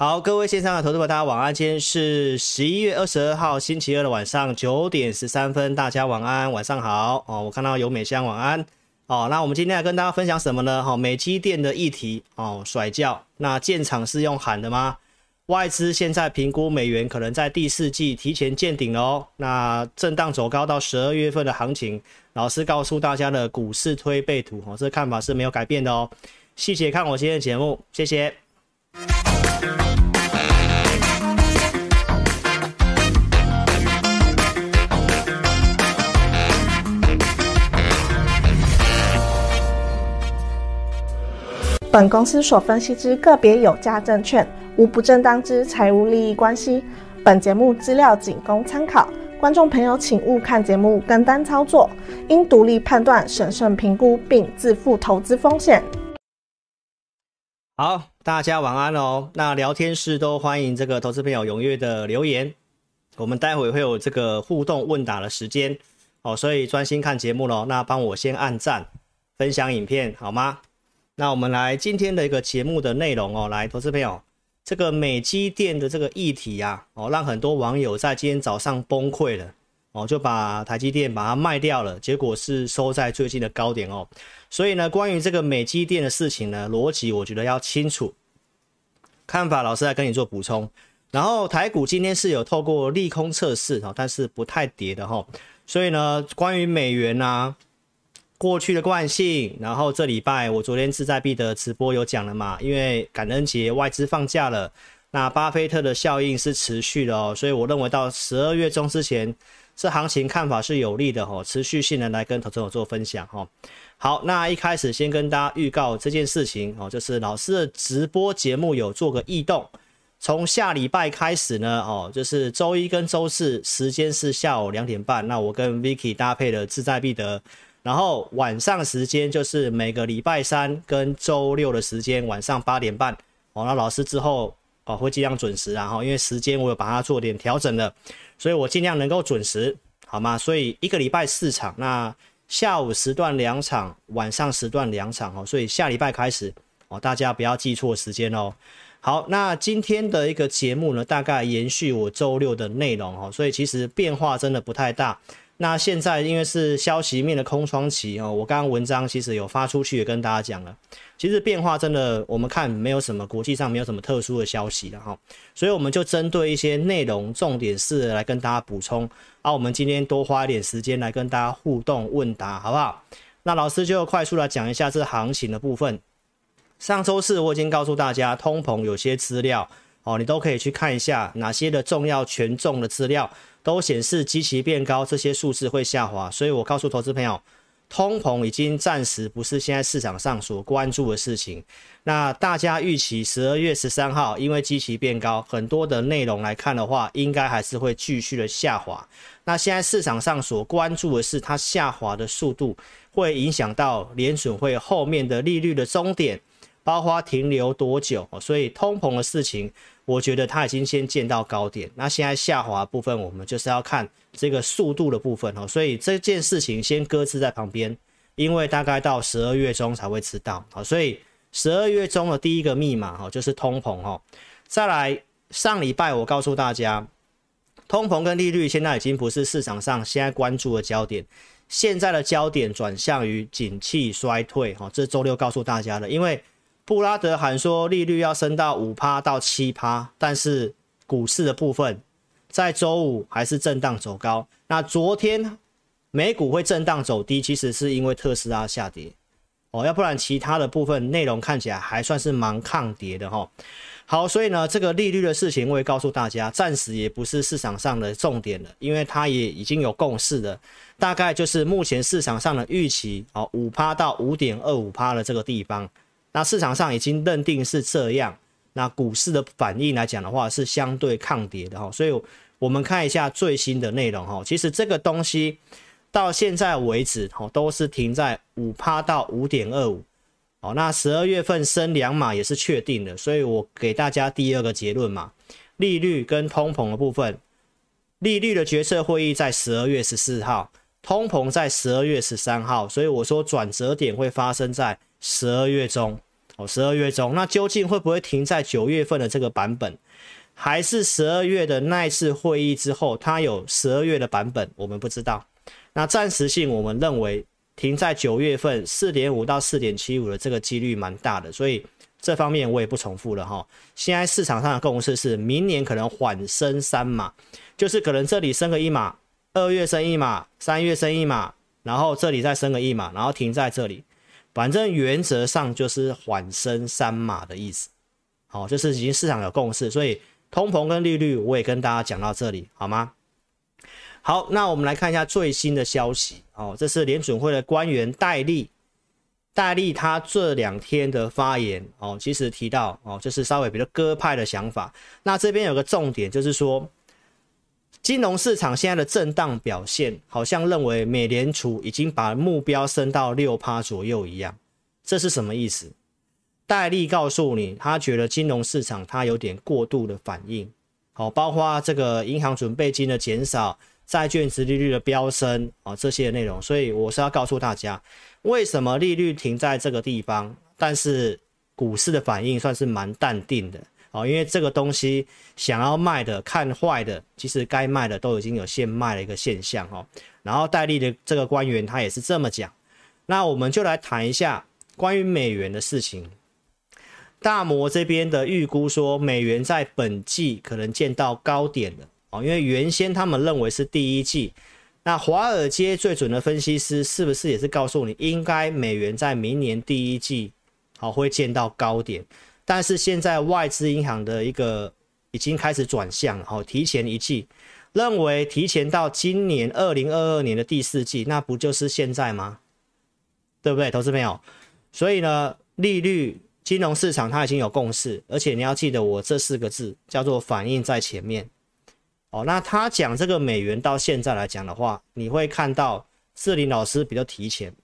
好，各位线上的投资者，大家晚安。今天是十一月二十二号星期二的晚上九点十三分，大家晚安，晚上好哦。我看到有美香晚安哦。那我们今天来跟大家分享什么呢？哈、美机电的议题哦，甩轿。那建厂是用喊的吗？外资现在评估美元可能在第四季提前见顶了哦。那震荡走高到十二月份的行情，老师告诉大家的股市推背图哦，这看法是没有改变的哦。细节看我今天的节目，谢谢。本公司所分析之个别有价证券，无不正当之财务利益关系。本节目资料仅供参考，观众朋友请勿看节目跟单操作，应独立判断、审慎评估并自负投资风险。好，大家晚安哦。那聊天室都欢迎这个投资朋友踊跃的留言，我们待会会有这个互动问答的时间哦，所以专心看节目喽。那帮我先按赞、分享影片好吗？那我们来今天的一个节目的内容哦，来，投资朋友，这个美积电的这个议题呀，哦，让很多网友在今天早上崩溃了哦，就把台积电把它卖掉了，结果是收在最近的高点哦。所以呢，关于这个美积电的事情呢，逻辑我觉得要清楚，看法老师来跟你做补充。然后台股今天是有透过利空测试哦，但是不太跌的哈。所以呢，关于美元啊。过去的惯性，然后这礼拜我昨天志在必得直播有讲了嘛，因为感恩节外资放假了，那巴菲特的效应是持续的哦，所以我认为到十二月中之前，这行情看法是有利的哦，持续性的来跟投资者做分享哈。好，那一开始先跟大家预告这件事情哦，就是老师的直播节目有做个异动，从下礼拜开始呢哦，就是周一跟周四时间是下午两点半，那我跟 Vicky 搭配的志在必得。然后晚上时间就是每个礼拜三跟周六的时间晚上八点半哦。那老师之后哦会尽量准时，然后因为时间我有把它做点调整了，所以我尽量能够准时，好吗？所以一个礼拜四场，那下午时段两场，晚上时段两场哦。所以下礼拜开始哦，大家不要记错时间哦。好，那今天的一个节目呢，大概延续我周六的内容哦，所以其实变化真的不太大。那现在因为是消息面的空窗期哦，我刚刚文章其实有发出去也跟大家讲了，其实变化真的我们看没有什么国际上没有什么特殊的消息了哈，所以我们就针对一些内容重点是来跟大家补充，啊，我们今天多花一点时间来跟大家互动问答好不好？那老师就快速来讲一下这行情的部分。上周四我已经告诉大家，通膨有些资料哦，你都可以去看一下哪些的重要权重的资料。都显示基期变高，这些数字会下滑，所以我告诉投资朋友，通膨已经暂时不是现在市场上所关注的事情。那大家预期十二月十三号，因为基期变高，很多的内容来看的话，应该还是会继续的下滑。那现在市场上所关注的是它下滑的速度，会影响到联准会后面的利率的终点，包括停留多久。所以通膨的事情。我觉得它已经先见到高点，那现在下滑部分，我们就是要看这个速度的部分哦。所以这件事情先搁置在旁边，因为大概到十二月中才会知道。好，所以十二月中的第一个密码哈，就是通膨哈。再来，上礼拜我告诉大家，通膨跟利率现在已经不是市场上现在关注的焦点，现在的焦点转向于景气衰退哈。这周六告诉大家的，因为。布拉德喊说利率要升到五趴到七趴，但是股市的部分在周五还是震荡走高。那昨天美股会震荡走低，其实是因为特斯拉下跌哦，要不然其他的部分内容看起来还算是蛮抗跌的哈。好，所以呢，这个利率的事情我也告诉大家，暂时也不是市场上的重点了，因为它也已经有共识了，大概就是目前市场上的预期哦，五趴到五点二五趴的这个地方。那市场上已经认定是这样，那股市的反应来讲的话是相对抗跌的哈，所以我们看一下最新的内容哈，其实这个东西到现在为止哈都是停在五趴到五点二五，哦，那十二月份升两码也是确定的，所以我给大家第二个结论嘛，利率跟通膨的部分，利率的决策会议在十二月十四号，通膨在十二月十三号，所以我说转折点会发生在。十二月中，哦，十二月中，那究竟会不会停在九月份的这个版本，还是十二月的那一次会议之后，它有十二月的版本，我们不知道。那暂时性，我们认为停在九月份四点五到四点七五的这个几率蛮大的，所以这方面我也不重复了哈。现在市场上的共识是，明年可能缓升三码，就是可能这里升个一码，二月升一码，三月升一码，然后这里再升个一码，然后停在这里。反正原则上就是缓升三码的意思，好，就是已经市场有共识，所以通膨跟利率我也跟大家讲到这里，好吗？好，那我们来看一下最新的消息，哦，这是联准会的官员戴利，戴利他这两天的发言，哦，其实提到，哦，就是稍微比较鸽派的想法，那这边有个重点就是说。金融市场现在的震荡表现，好像认为美联储已经把目标升到六趴左右一样，这是什么意思？戴利告诉你，他觉得金融市场它有点过度的反应，好，包括这个银行准备金的减少、债券殖利率的飙升啊这些内容，所以我是要告诉大家，为什么利率停在这个地方，但是股市的反应算是蛮淡定的。哦，因为这个东西想要卖的、看坏的，其实该卖的都已经有现卖的一个现象哦。然后戴利的这个官员他也是这么讲。那我们就来谈一下关于美元的事情。大摩这边的预估说，美元在本季可能见到高点了哦，因为原先他们认为是第一季。那华尔街最准的分析师是不是也是告诉你，应该美元在明年第一季好会见到高点？但是现在外资银行的一个已经开始转向哦，提前一季，认为提前到今年二零二二年的第四季，那不就是现在吗？对不对，投资朋友？所以呢，利率金融市场它已经有共识，而且你要记得我这四个字叫做反应在前面。哦，那他讲这个美元到现在来讲的话，你会看到志林老师比较提前。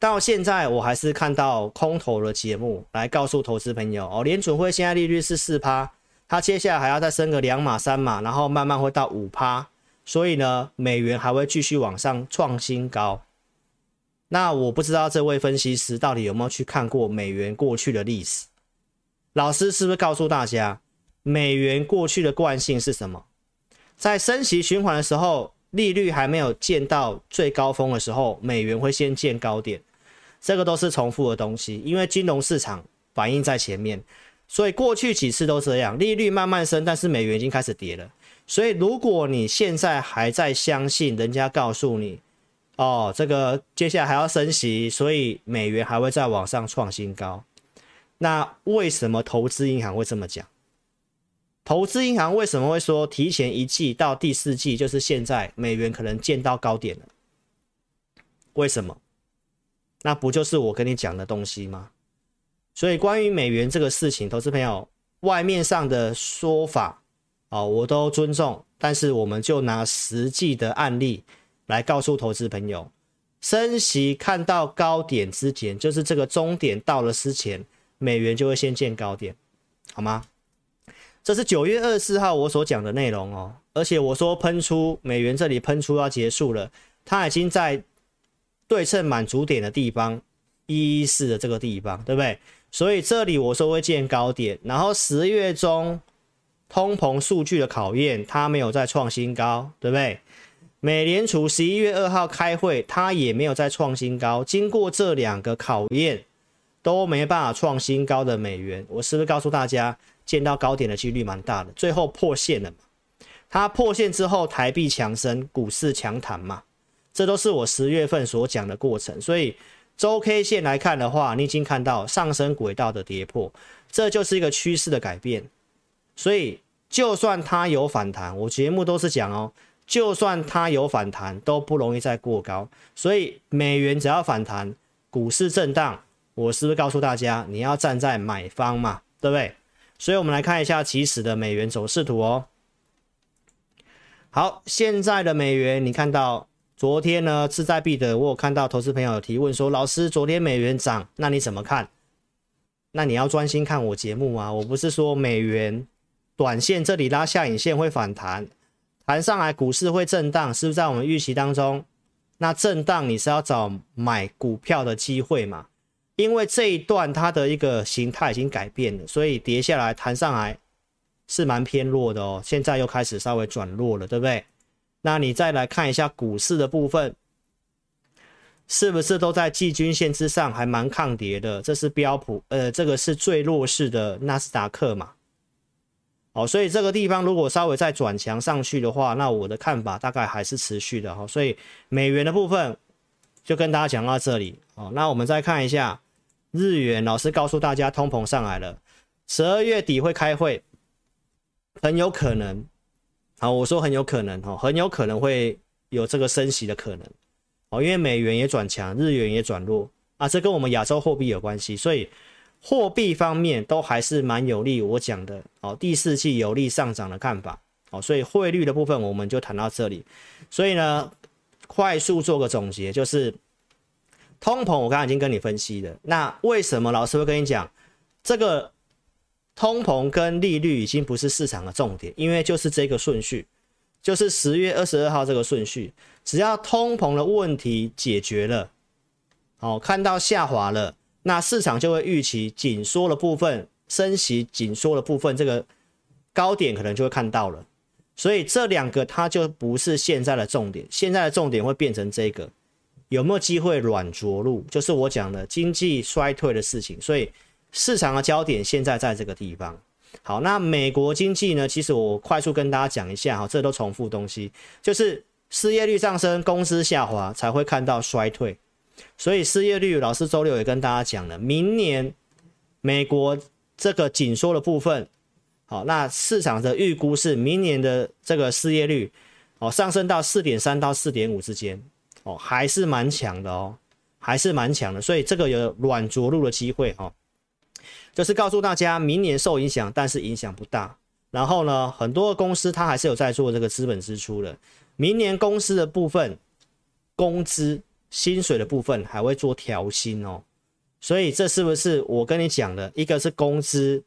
到现在我还是看到空头的节目来告诉投资朋友哦，联准会现在利率是四趴，它接下来还要再升个两码三码，然后慢慢会到五趴，所以呢，美元还会继续往上创新高。那我不知道这位分析师到底有没有去看过美元过去的历史？老师是不是告诉大家，美元过去的惯性是什么？在升息循环的时候，利率还没有见到最高峰的时候，美元会先见高点。这个都是重复的东西，因为金融市场反应在前面，所以过去几次都这样，利率慢慢升，但是美元已经开始跌了。所以如果你现在还在相信人家告诉你，哦，这个接下来还要升息，所以美元还会再往上创新高，那为什么投资银行会这么讲？投资银行为什么会说提前一季到第四季，就是现在美元可能见到高点了？为什么？那不就是我跟你讲的东西吗？所以关于美元这个事情，投资朋友外面上的说法啊，我都尊重。但是我们就拿实际的案例来告诉投资朋友，升息看到高点之前，就是这个终点到了之前，美元就会先见高点，好吗？这是九月二十四号我所讲的内容哦。而且我说喷出美元这里喷出要结束了，它已经在。对称满足点的地方，一一四的这个地方，对不对？所以这里我说会见高点，然后十月中通膨数据的考验，它没有再创新高，对不对？美联储十一月二号开会，它也没有再创新高。经过这两个考验，都没办法创新高的美元，我是不是告诉大家，见到高点的几率蛮大的？最后破线了嘛？它破线之后，台币强升，股市强弹嘛？这都是我十月份所讲的过程，所以周 K 线来看的话，你已经看到上升轨道的跌破，这就是一个趋势的改变。所以就算它有反弹，我节目都是讲哦，就算它有反弹，都不容易再过高。所以美元只要反弹，股市震荡，我是不是告诉大家，你要站在买方嘛，对不对？所以我们来看一下起始的美元走势图哦。好，现在的美元你看到。昨天呢，志在必得，我有看到投资朋友提问说，老师，昨天美元涨，那你怎么看？那你要专心看我节目啊，我不是说美元短线这里拉下影线会反弹，弹上来股市会震荡，是不是在我们预期当中？那震荡你是要找买股票的机会嘛？因为这一段它的一个形态已经改变了，所以跌下来弹上来是蛮偏弱的哦。现在又开始稍微转弱了，对不对？那你再来看一下股市的部分，是不是都在季均线之上，还蛮抗跌的？这是标普，呃，这个是最弱势的纳斯达克嘛。哦，所以这个地方如果稍微再转强上去的话，那我的看法大概还是持续的哈。所以美元的部分就跟大家讲到这里哦。那我们再看一下日元，老师告诉大家通膨上来了，十二月底会开会，很有可能。好，我说很有可能哈，很有可能会有这个升息的可能哦，因为美元也转强，日元也转弱啊，这跟我们亚洲货币有关系，所以。货币方面都还是蛮有利，我讲的哦，第四季有利上涨的看法哦，所以汇率的部分我们就谈到这里。所以呢，快速做个总结，就是通膨我刚刚已经跟你分析了。那为什么老师会跟你讲这个通膨跟利率已经不是市场的重点？因为就是这个顺序，就是十月二十二号这个顺序，只要通膨的问题解决了，哦，看到下滑了。那市场就会预期紧缩的部分，升息紧缩的部分，这个高点可能就会看到了。所以这两个它就不是现在的重点，现在的重点会变成这个有没有机会软着陆，就是我讲的经济衰退的事情。所以市场的焦点现在在这个地方。好，那美国经济呢？其实我快速跟大家讲一下哈，这都重复东西，就是失业率上升，工资下滑才会看到衰退。所以失业率，老师周六也跟大家讲了，明年美国这个紧缩的部分，好，那市场的预估是明年的这个失业率，哦，上升到四点三到四点五之间，哦，还是蛮强的哦，还是蛮强的，所以这个有软着陆的机会哦，就是告诉大家，明年受影响，但是影响不大。然后呢，很多公司它还是有在做这个资本支出的，明年公司的部分工资。薪水的部分还会做调薪哦，所以这是不是我跟你讲的？一个是工资，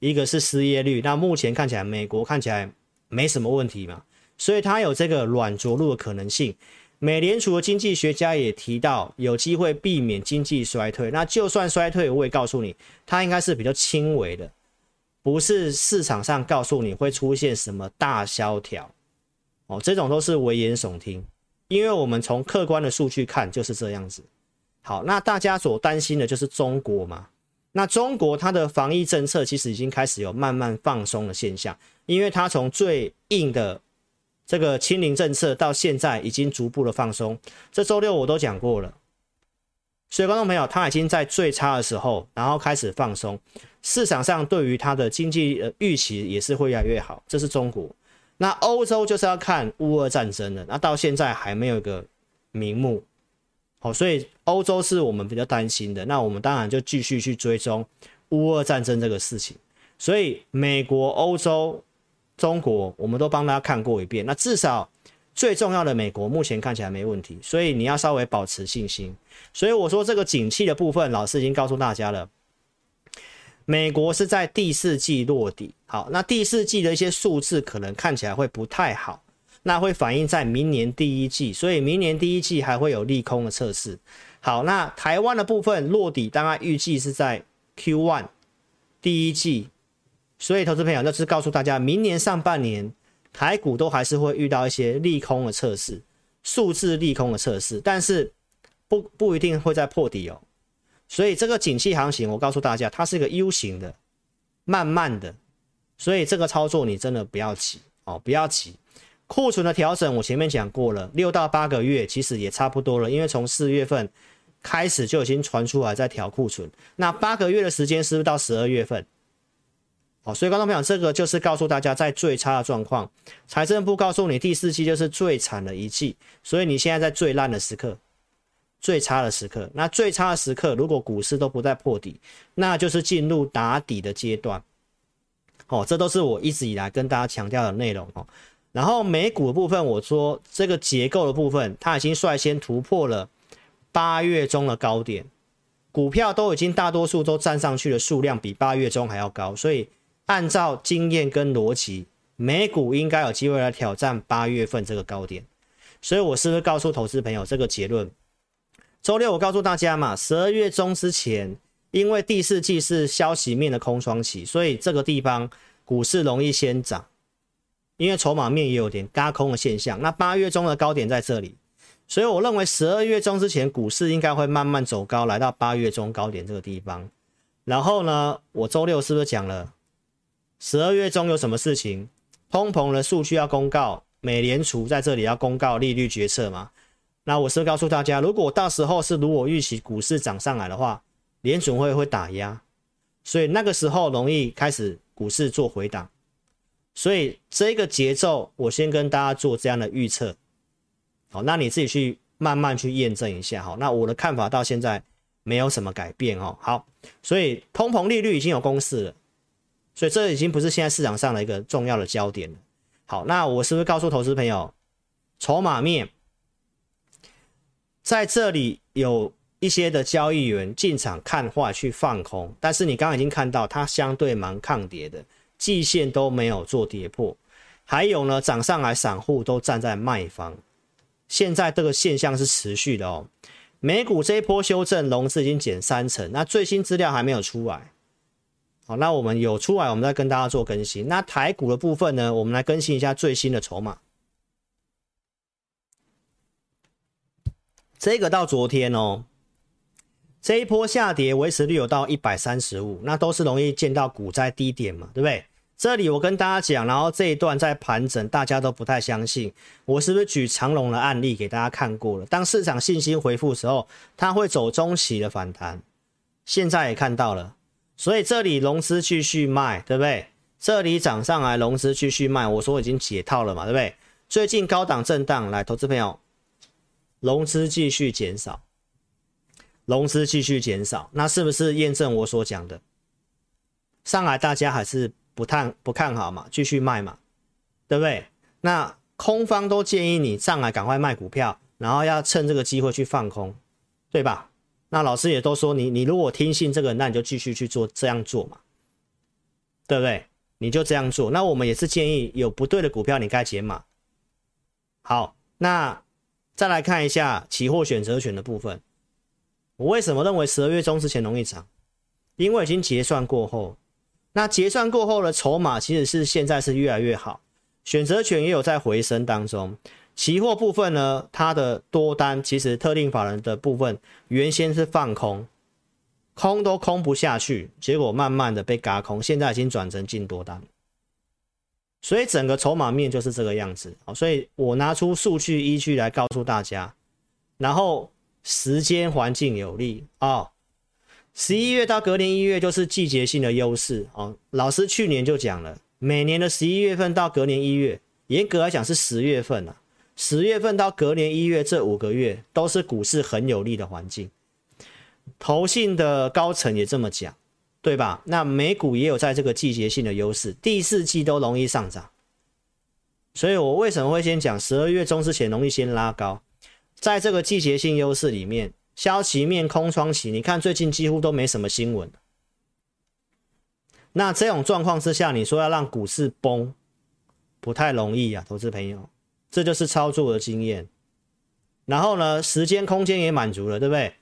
一个是失业率。那目前看起来，美国看起来没什么问题嘛，所以它有这个软着陆的可能性。美联储的经济学家也提到，有机会避免经济衰退。那就算衰退，我也告诉你，它应该是比较轻微的，不是市场上告诉你会出现什么大萧条哦，这种都是危言耸听。因为我们从客观的数据看就是这样子。好，那大家所担心的就是中国嘛？那中国它的防疫政策其实已经开始有慢慢放松的现象，因为它从最硬的这个清零政策到现在已经逐步的放松。这周六我都讲过了，所以观众朋友，它已经在最差的时候，然后开始放松，市场上对于它的经济呃预期也是会越来越好。这是中国。那欧洲就是要看乌俄战争了，那到现在还没有一个名目，好，所以欧洲是我们比较担心的。那我们当然就继续去追踪乌俄战争这个事情。所以美国、欧洲、中国，我们都帮大家看过一遍。那至少最重要的美国目前看起来没问题，所以你要稍微保持信心。所以我说这个景气的部分，老师已经告诉大家了。美国是在第四季落地，好，那第四季的一些数字可能看起来会不太好，那会反映在明年第一季，所以明年第一季还会有利空的测试。好，那台湾的部分落底，大概预计是在 Q1 第一季，所以投资朋友就是告诉大家，明年上半年台股都还是会遇到一些利空的测试，数字利空的测试，但是不不一定会再破底哦。所以这个景气行情，我告诉大家，它是一个 U 型的，慢慢的，所以这个操作你真的不要急哦，不要急。库存的调整我前面讲过了，六到八个月其实也差不多了，因为从四月份开始就已经传出来在调库存，那八个月的时间是不是到十二月份？哦，所以观众朋友，这个就是告诉大家，在最差的状况，财政部告诉你第四季就是最惨的一季，所以你现在在最烂的时刻。最差的时刻，那最差的时刻，如果股市都不再破底，那就是进入打底的阶段。哦，这都是我一直以来跟大家强调的内容哦。然后美股的部分，我说这个结构的部分，它已经率先突破了八月中的高点，股票都已经大多数都站上去的数量比八月中还要高，所以按照经验跟逻辑，美股应该有机会来挑战八月份这个高点。所以我是不是告诉投资朋友这个结论？周六我告诉大家嘛，十二月中之前，因为第四季是消息面的空窗期，所以这个地方股市容易先涨，因为筹码面也有点轧空的现象。那八月中的高点在这里，所以我认为十二月中之前股市应该会慢慢走高，来到八月中高点这个地方。然后呢，我周六是不是讲了十二月中有什么事情？通膨的数据要公告，美联储在这里要公告利率决策嘛？那我是告诉大家，如果到时候是如我预期股市涨上来的话。联准会会打压，所以那个时候容易开始股市做回档，所以这个节奏我先跟大家做这样的预测，好，那你自己去慢慢去验证一下，好，那我的看法到现在没有什么改变哦，好，所以通膨利率已经有公式了，所以这已经不是现在市场上的一个重要的焦点了，好，那我是不是告诉投资朋友，筹码面在这里有？一些的交易员进场看坏去放空，但是你刚刚已经看到它相对蛮抗跌的，季线都没有做跌破，还有呢涨上来散户都站在卖方，现在这个现象是持续的哦。美股这一波修正融资已经减三成，那最新资料还没有出来，好，那我们有出来，我们再跟大家做更新。那台股的部分呢，我们来更新一下最新的筹码，这个到昨天哦。这一波下跌维持率有到一百三十五，那都是容易见到股灾低点嘛，对不对？这里我跟大家讲，然后这一段在盘整，大家都不太相信，我是不是举长龙的案例给大家看过了？当市场信心恢复的时候，它会走中期的反弹，现在也看到了，所以这里融资继续卖，对不对？这里涨上来，融资继续卖，我说我已经解套了嘛，对不对？最近高档震荡，来，投资朋友，融资继续减少。融资继续减少，那是不是验证我所讲的？上来大家还是不看不看好嘛，继续卖嘛，对不对？那空方都建议你上来赶快卖股票，然后要趁这个机会去放空，对吧？那老师也都说你，你如果听信这个，那你就继续去做这样做嘛，对不对？你就这样做。那我们也是建议有不对的股票你该减码。好，那再来看一下期货选择权的部分。我为什么认为十二月中之前容易涨？因为已经结算过后，那结算过后的筹码其实是现在是越来越好，选择权也有在回升当中。期货部分呢，它的多单其实特定法人的部分原先是放空，空都空不下去，结果慢慢的被轧空，现在已经转成进多单，所以整个筹码面就是这个样子。好，所以我拿出数据依据来告诉大家，然后。时间环境有利啊，十一月到隔年一月就是季节性的优势哦。老师去年就讲了，每年的十一月份到隔年一月，严格来讲是十月份啊，十月份到隔年一月这五个月都是股市很有利的环境。投信的高层也这么讲，对吧？那美股也有在这个季节性的优势，第四季都容易上涨。所以我为什么会先讲十二月中之前容易先拉高？在这个季节性优势里面，消息面空窗期，你看最近几乎都没什么新闻。那这种状况之下，你说要让股市崩，不太容易啊，投资朋友，这就是操作的经验。然后呢，时间空间也满足了，对不对？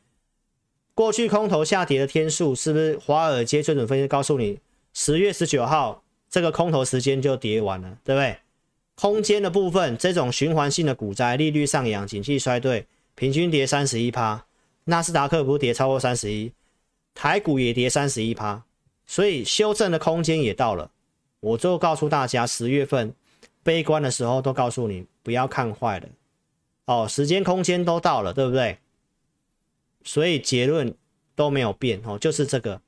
过去空头下跌的天数，是不是华尔街最准分析告诉你，十月十九号这个空头时间就跌完了，对不对？空间的部分，这种循环性的股灾，利率上扬，景气衰退，平均跌三十一趴，纳斯达克不是跌超过三十一，台股也跌三十一趴，所以修正的空间也到了。我就告诉大家，十月份悲观的时候都告诉你不要看坏了，哦，时间空间都到了，对不对？所以结论都没有变哦，就是这个。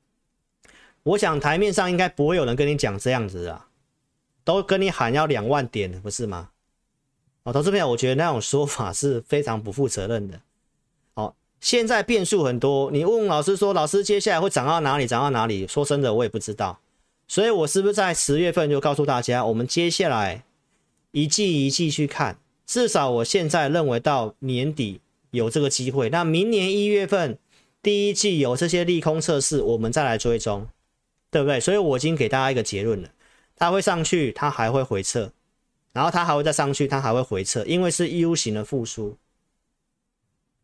我想台面上应该不会有人跟你讲这样子啊。都跟你喊要两万点，不是吗？哦，投资朋友，我觉得那种说法是非常不负责任的。哦，现在变数很多，你问老师说，老师接下来会涨到哪里？涨到哪里？说真的，我也不知道。所以我是不是在十月份就告诉大家，我们接下来一季一季去看，至少我现在认为到年底有这个机会。那明年一月份第一季有这些利空测试，我们再来追踪，对不对？所以我已经给大家一个结论了。它会上去，它还会回撤，然后它还会再上去，它还会回撤，因为是 U 型的复苏。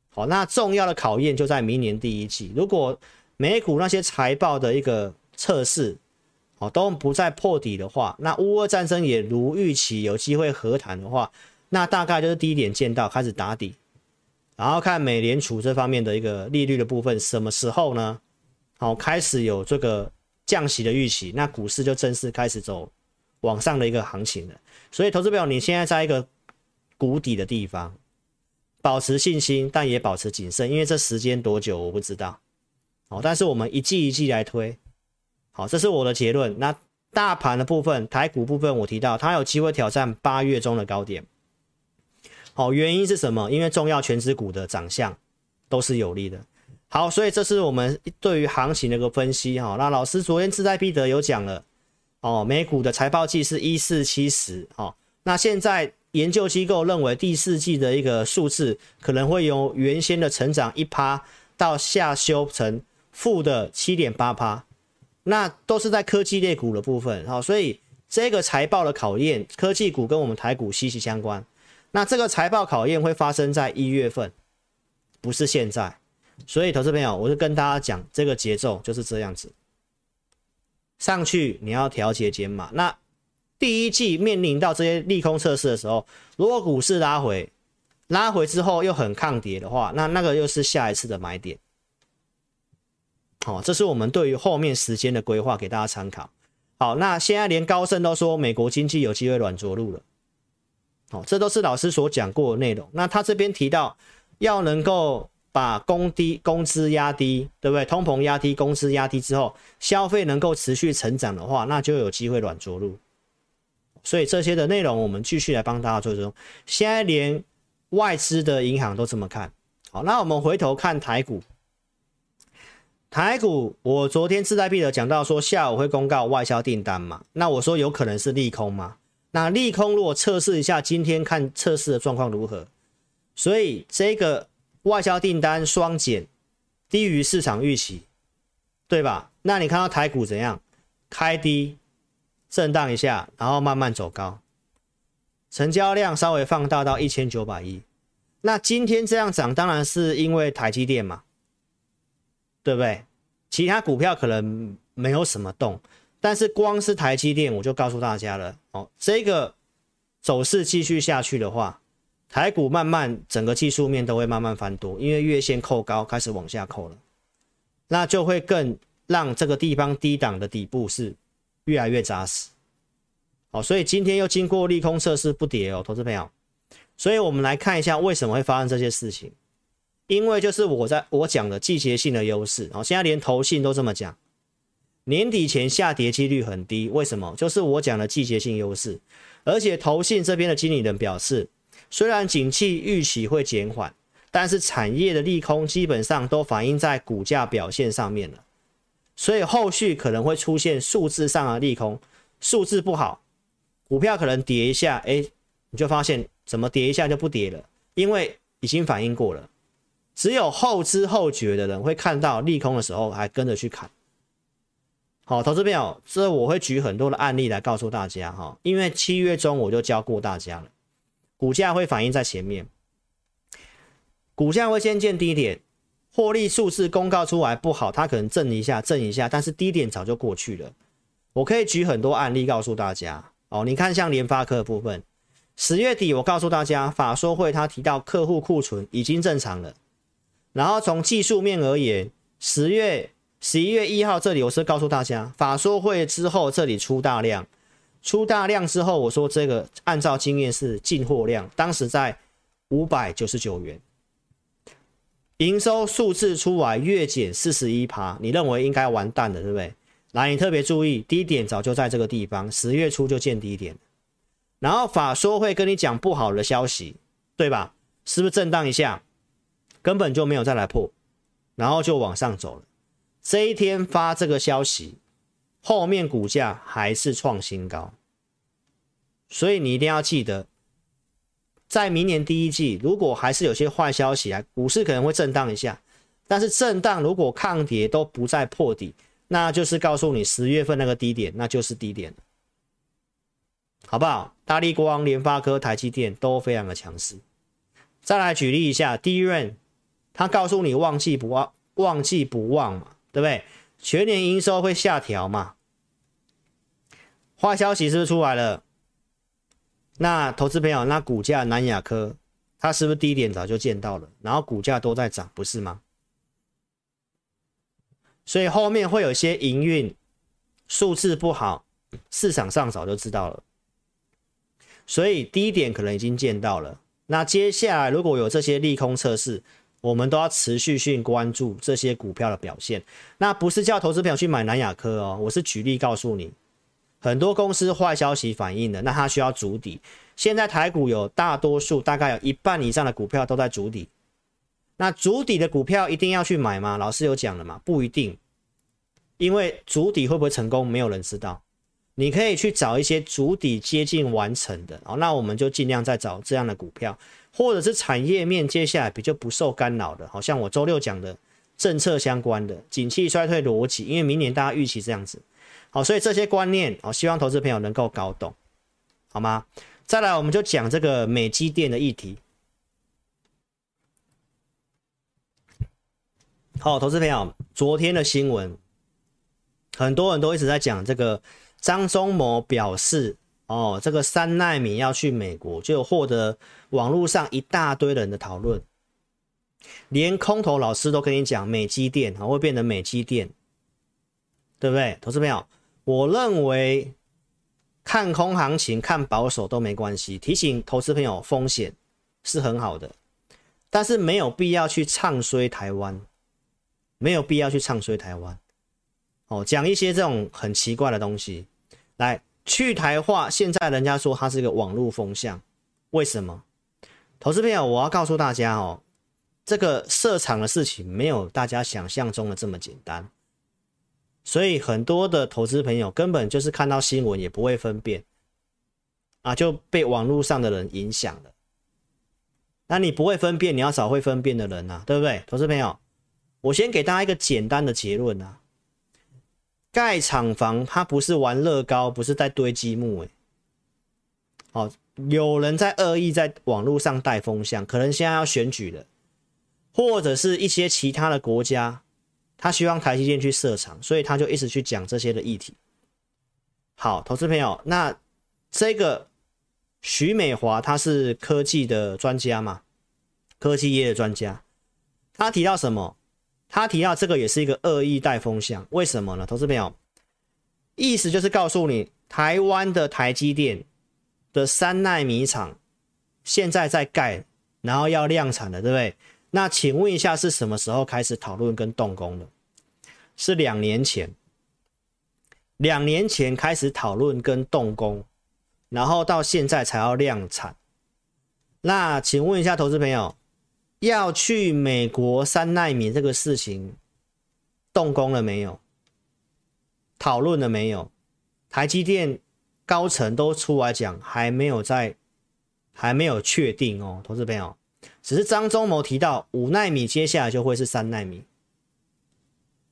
好，那重要的考验就在明年第一季。如果美股那些财报的一个测试，哦，都不再破底的话，那乌俄战争也如预期有机会和谈的话，那大概就是低点见到开始打底，然后看美联储这方面的一个利率的部分什么时候呢？好，开始有这个降息的预期，那股市就正式开始走往上的一个行情了。所以，投资朋友，你现在在一个谷底的地方。保持信心，但也保持谨慎，因为这时间多久我不知道。好，但是我们一季一季来推，好，这是我的结论。那大盘的部分，台股部分，我提到它有机会挑战八月中的高点。好，原因是什么？因为重要权值股的长相都是有利的。好，所以这是我们对于行情的一个分析。哈，那老师昨天志在必得有讲了，哦，美股的财报季是一四七十。好，那现在。研究机构认为第四季的一个数字可能会由原先的成长一趴到下修成负的七点八趴，那都是在科技类股的部分。好，所以这个财报的考验，科技股跟我们台股息息相关。那这个财报考验会发生在一月份，不是现在。所以，投资朋友，我就跟大家讲，这个节奏就是这样子，上去你要调节减码，那。第一季面临到这些利空测试的时候，如果股市拉回，拉回之后又很抗跌的话，那那个又是下一次的买点。好，这是我们对于后面时间的规划，给大家参考。好，那现在连高盛都说美国经济有机会软着陆了。好，这都是老师所讲过的内容。那他这边提到要能够把工低工资压低，对不对？通膨压低，工资压低之后，消费能够持续成长的话，那就有机会软着陆。所以这些的内容，我们继续来帮大家做这种。现在连外资的银行都这么看好，那我们回头看台股。台股，我昨天志在必得讲到说下午会公告外销订单嘛，那我说有可能是利空嘛。那利空如果测试一下，今天看测试的状况如何？所以这个外销订单双减，低于市场预期，对吧？那你看到台股怎样？开低。震荡一下，然后慢慢走高，成交量稍微放大到一千九百亿。那今天这样涨，当然是因为台积电嘛，对不对？其他股票可能没有什么动，但是光是台积电，我就告诉大家了哦，这个走势继续下去的话，台股慢慢整个技术面都会慢慢翻多，因为月线扣高开始往下扣了，那就会更让这个地方低档的底部是。越来越扎实，好，所以今天又经过利空测试不跌哦，投资朋友，所以我们来看一下为什么会发生这些事情，因为就是我在我讲的季节性的优势，好，现在连投信都这么讲，年底前下跌几率很低，为什么？就是我讲的季节性优势，而且投信这边的经理人表示，虽然景气预期会减缓，但是产业的利空基本上都反映在股价表现上面了。所以后续可能会出现数字上的利空，数字不好，股票可能跌一下，哎，你就发现怎么跌一下就不跌了，因为已经反应过了。只有后知后觉的人会看到利空的时候还跟着去砍。好，投资朋友，这我会举很多的案例来告诉大家哈，因为七月中我就教过大家了，股价会反映在前面，股价会先见低点。获利数字公告出来不好，它可能震一下，震一下，但是低点早就过去了。我可以举很多案例告诉大家哦。你看，像联发科的部分，十月底我告诉大家，法说会他提到客户库存已经正常了。然后从技术面而言，十月十一月一号这里我是告诉大家，法说会之后这里出大量，出大量之后，我说这个按照经验是进货量，当时在五百九十九元。营收数字出来月减四十一趴，你认为应该完蛋了，对不对？来，你特别注意，低点早就在这个地方，十月初就见低点，然后法说会跟你讲不好的消息，对吧？是不是震荡一下，根本就没有再来破，然后就往上走了。这一天发这个消息，后面股价还是创新高，所以你一定要记得。在明年第一季，如果还是有些坏消息啊，股市可能会震荡一下。但是震荡如果抗跌都不再破底，那就是告诉你十月份那个低点，那就是低点，好不好？大立光、联发科、台积电都非常的强势。再来举例一下，DRAM 他告诉你旺季不旺，旺季不旺嘛，对不对？全年营收会下调嘛？坏消息是不是出来了？那投资朋友，那股价南亚科，它是不是低点早就见到了？然后股价都在涨，不是吗？所以后面会有些营运数字不好，市场上早就知道了。所以低点可能已经见到了。那接下来如果有这些利空测试，我们都要持续性关注这些股票的表现。那不是叫投资朋友去买南亚科哦，我是举例告诉你，很多公司坏消息反映的，那它需要筑底。现在台股有大多数，大概有一半以上的股票都在筑底。那筑底的股票一定要去买吗？老师有讲了嘛？不一定，因为筑底会不会成功，没有人知道。你可以去找一些主底接近完成的，哦，那我们就尽量再找这样的股票，或者是产业面接下来比较不受干扰的，好像我周六讲的政策相关的景气衰退逻辑，因为明年大家预期这样子，好，所以这些观念，哦，希望投资朋友能够搞懂，好吗？再来，我们就讲这个美积电的议题。好，投资朋友，昨天的新闻，很多人都一直在讲这个张忠谋表示，哦，这个三奈米要去美国，就获得网络上一大堆人的讨论，连空头老师都跟你讲美积电会变成美积电，对不对？投资朋友，我认为看空行情、看保守都没关系，提醒投资朋友风险是很好的，但是没有必要去唱衰台湾。没有必要去唱衰台湾，哦，讲一些这种很奇怪的东西，来去台化。现在人家说它是一个网络风向，为什么？投资朋友，我要告诉大家哦，这个设厂的事情没有大家想象中的这么简单，所以很多的投资朋友根本就是看到新闻也不会分辨，啊，就被网络上的人影响了。那你不会分辨，你要找会分辨的人啊，对不对，投资朋友？我先给大家一个简单的结论啊，盖厂房它不是玩乐高，不是在堆积木诶。好，有人在恶意在网络上带风向，可能现在要选举了，或者是一些其他的国家，他希望台积电去设厂，所以他就一直去讲这些的议题。好，投资朋友，那这个徐美华他是科技的专家嘛？科技业的专家，他提到什么？他提到这个也是一个恶意带风向，为什么呢？投资朋友，意思就是告诉你，台湾的台积电的三奈米厂现在在盖，然后要量产了，对不对？那请问一下，是什么时候开始讨论跟动工的？是两年前，两年前开始讨论跟动工，然后到现在才要量产。那请问一下，投资朋友。要去美国三奈米这个事情动工了没有？讨论了没有？台积电高层都出来讲，还没有在，还没有确定哦，投资朋友。只是张忠谋提到五奈米接下来就会是三奈米。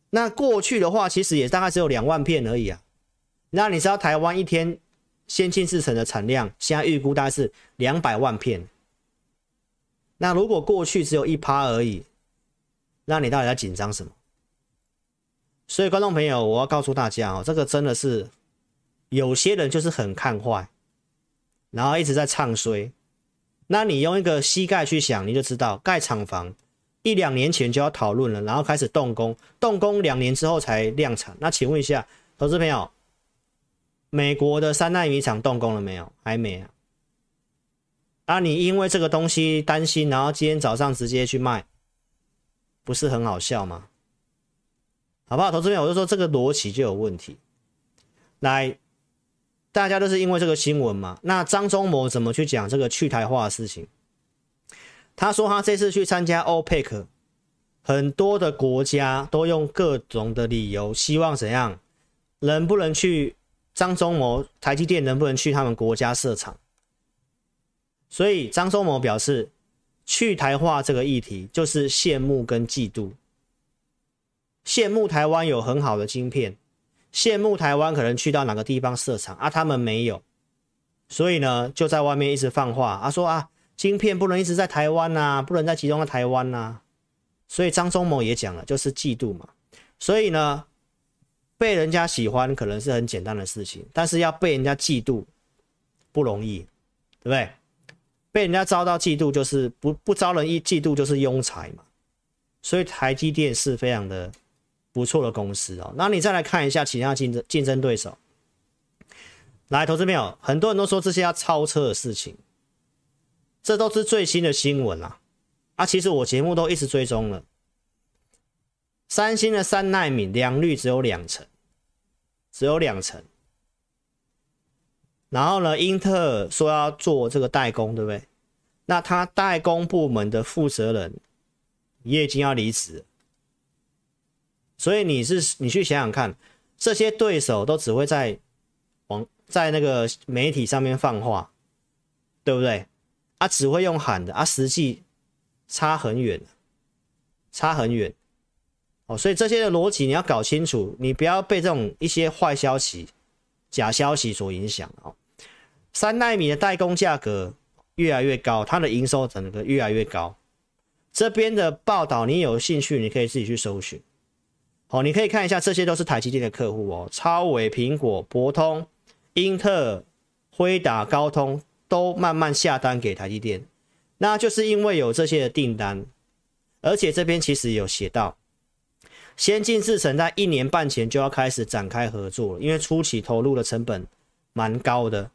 那过去的话，其实也大概只有两万片而已啊。那你知道台湾一天先进制程的产量，现在预估大概是两百万片。那如果过去只有一趴而已，那你到底在紧张什么？所以观众朋友，我要告诉大家哦，这个真的是有些人就是很看坏，然后一直在唱衰。那你用一个膝盖去想，你就知道盖厂房一两年前就要讨论了，然后开始动工，动工两年之后才量产。那请问一下，投资朋友，美国的三奈米厂动工了没有？还没啊。啊，你因为这个东西担心，然后今天早上直接去卖，不是很好笑吗？好不好？投资朋友，我就说这个逻辑就有问题。来，大家都是因为这个新闻嘛？那张忠谋怎么去讲这个去台化的事情？他说他这次去参加 OPEC，很多的国家都用各种的理由，希望怎样？能不能去张忠谋台积电能不能去他们国家设厂？所以张忠谋表示，去台化这个议题就是羡慕跟嫉妒，羡慕台湾有很好的晶片，羡慕台湾可能去到哪个地方设厂啊，他们没有，所以呢就在外面一直放话，啊说啊晶片不能一直在台湾呐，不能再集中在台湾呐，所以张忠谋也讲了，就是嫉妒嘛。所以呢，被人家喜欢可能是很简单的事情，但是要被人家嫉妒不容易，对不对？被人家遭到嫉妒，就是不不招人一嫉妒就是庸才嘛。所以台积电是非常的不错的公司哦。那你再来看一下其他竞争竞争对手，来，投资朋友，很多人都说这些要超车的事情，这都是最新的新闻啊。啊，其实我节目都一直追踪了。三星的三奈米良率只有两成，只有两成。然后呢，英特尔说要做这个代工，对不对？那他代工部门的负责人也已经要离职。所以你是你去想想看，这些对手都只会在网在那个媒体上面放话，对不对？啊，只会用喊的啊，实际。差很远，差很远，哦，所以这些的逻辑你要搞清楚，你不要被这种一些坏消息、假消息所影响哦。三纳米的代工价格越来越高，它的营收整个越来越高。这边的报道你有兴趣，你可以自己去搜寻。好，你可以看一下，这些都是台积电的客户哦，超微、苹果、博通、英特尔、辉达、高通都慢慢下单给台积电。那就是因为有这些的订单，而且这边其实有写到，先进制程在一年半前就要开始展开合作了，因为初期投入的成本蛮高的，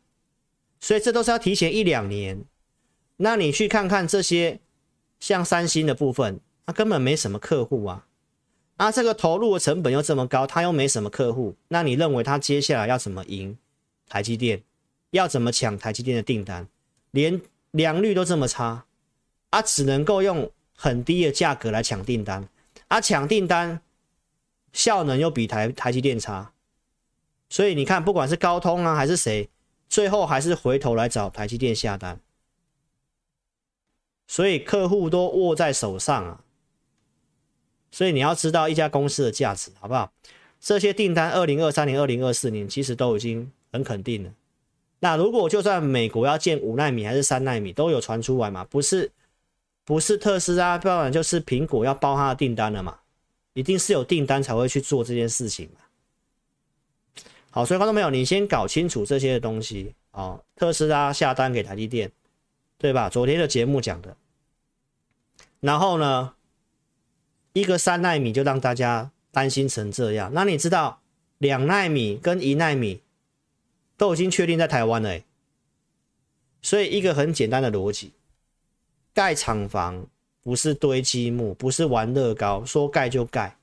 所以这都是要提前一两年。那你去看看这些像三星的部分，它根本没什么客户啊，啊，这个投入的成本又这么高，它又没什么客户，那你认为它接下来要怎么赢台积电？要怎么抢台积电的订单？连良率都这么差，啊，只能够用很低的价格来抢订单，啊，抢订单效能又比台台积电差，所以你看，不管是高通啊还是谁，最后还是回头来找台积电下单，所以客户都握在手上啊，所以你要知道一家公司的价值，好不好？这些订单，二零二三年、二零二四年其实都已经很肯定了。那如果就算美国要建五纳米还是三纳米，都有传出来嘛？不是，不是特斯拉，不然就是苹果要包他的订单了嘛？一定是有订单才会去做这件事情嘛？好，所以观众朋友，你先搞清楚这些东西哦。特斯拉下单给台积电，对吧？昨天的节目讲的。然后呢，一个三纳米就让大家担心成这样。那你知道两纳米跟一纳米？都已经确定在台湾了，所以一个很简单的逻辑，盖厂房不是堆积木，不是玩乐高，说盖就盖，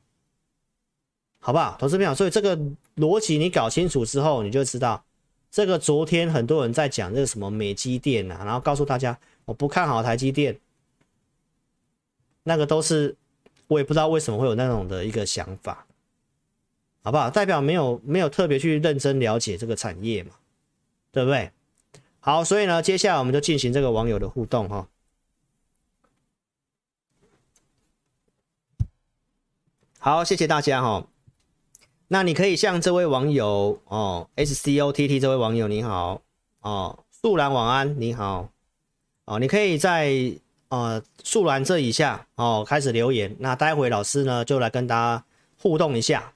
好不好？投资朋友，所以这个逻辑你搞清楚之后，你就知道，这个昨天很多人在讲这个什么美积电啊，然后告诉大家我不看好台积电，那个都是我也不知道为什么会有那种的一个想法。好不好？代表没有没有特别去认真了解这个产业嘛，对不对？好，所以呢，接下来我们就进行这个网友的互动哈。好，谢谢大家哈。那你可以向这位网友哦，S C O T T 这位网友你好哦，素兰晚安你好哦，你可以在呃素兰这一下哦开始留言，那待会老师呢就来跟大家互动一下。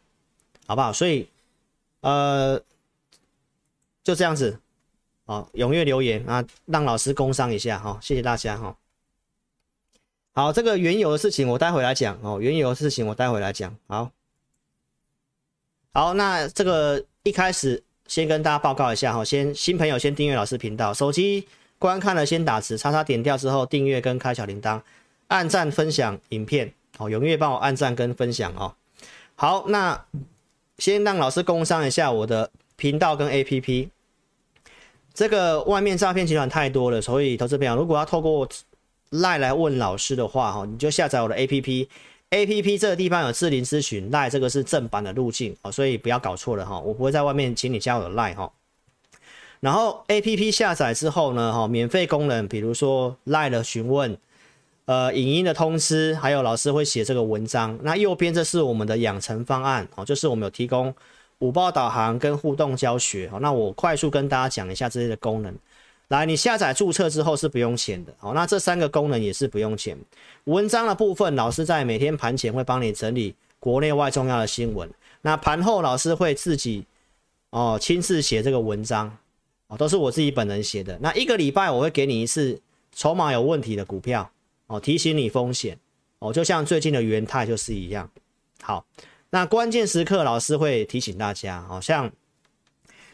好不好？所以，呃，就这样子，好，踊跃留言啊，让老师工商一下哈，谢谢大家哈。好，这个原油的事情我待会来讲哦，原油的事情我待会来讲。好，好，那这个一开始先跟大家报告一下哈，先新朋友先订阅老师频道，手机观看了先打字，叉叉点掉之后订阅跟开小铃铛，按赞分享影片，好，踊跃帮我按赞跟分享哦。好，那。先让老师工商一下我的频道跟 APP。这个外面诈骗集团太多了，所以投资朋友如果要透过 LINE 来问老师的话，哈，你就下载我的 APP。APP 这个地方有智霖咨询赖这个是正版的路径哦，所以不要搞错了哈，我不会在外面请你加我的赖哈。然后 APP 下载之后呢，哈，免费功能，比如说赖的询问。呃，影音的通知，还有老师会写这个文章。那右边这是我们的养成方案哦，就是我们有提供五报导航跟互动教学哦。那我快速跟大家讲一下这些的功能。来，你下载注册之后是不用钱的，好，那这三个功能也是不用钱。文章的部分，老师在每天盘前会帮你整理国内外重要的新闻，那盘后老师会自己哦亲自写这个文章，哦，都是我自己本人写的。那一个礼拜我会给你一次筹码有问题的股票，哦，提醒你风险，哦，就像最近的元泰就是一样。好，那关键时刻老师会提醒大家，好像。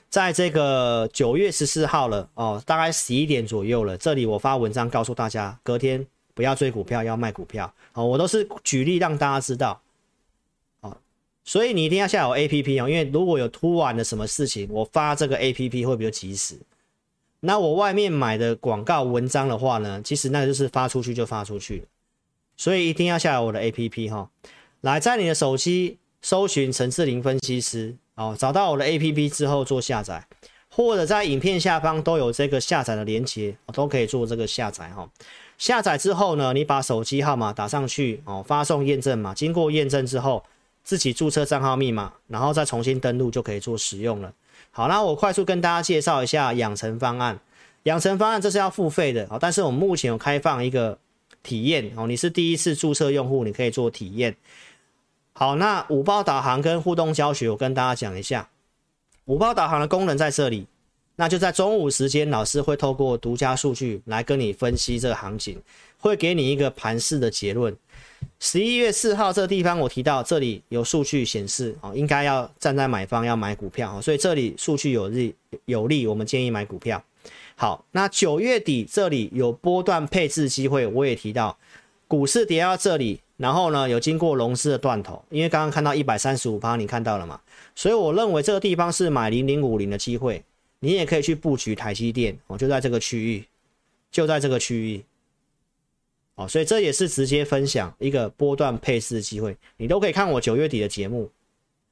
在这个九月十四号了哦，大概十一点左右了。这里我发文章告诉大家，隔天不要追股票，要卖股票哦。我都是举例让大家知道哦，所以你一定要下载 APP 哦，因为如果有突然的什么事情，我发这个 APP 会比较及时。那我外面买的广告文章的话呢，其实那就是发出去就发出去，所以一定要下载我的 APP 哈。来，在你的手机搜寻陈志霖分析师。哦，找到我的 APP 之后做下载，或者在影片下方都有这个下载的连接，都可以做这个下载哈。下载之后呢，你把手机号码打上去哦，发送验证码，经过验证之后，自己注册账号密码，然后再重新登录就可以做使用了。好，那我快速跟大家介绍一下养成方案。养成方案这是要付费的哦，但是我们目前有开放一个体验哦，你是第一次注册用户，你可以做体验。好，那五报导航跟互动教学，我跟大家讲一下。五报导航的功能在这里，那就在中午时间，老师会透过独家数据来跟你分析这个行情，会给你一个盘势的结论。十一月四号这个地方，我提到这里有数据显示啊，应该要站在买方要买股票，所以这里数据有利有利，我们建议买股票。好，那九月底这里有波段配置机会，我也提到股市跌到这里。然后呢，有经过龙狮的断头，因为刚刚看到一百三十五趴，你看到了吗？所以我认为这个地方是买零零五零的机会，你也可以去布局台积电哦，就在这个区域，就在这个区域，哦，所以这也是直接分享一个波段配置机会，你都可以看我九月底的节目。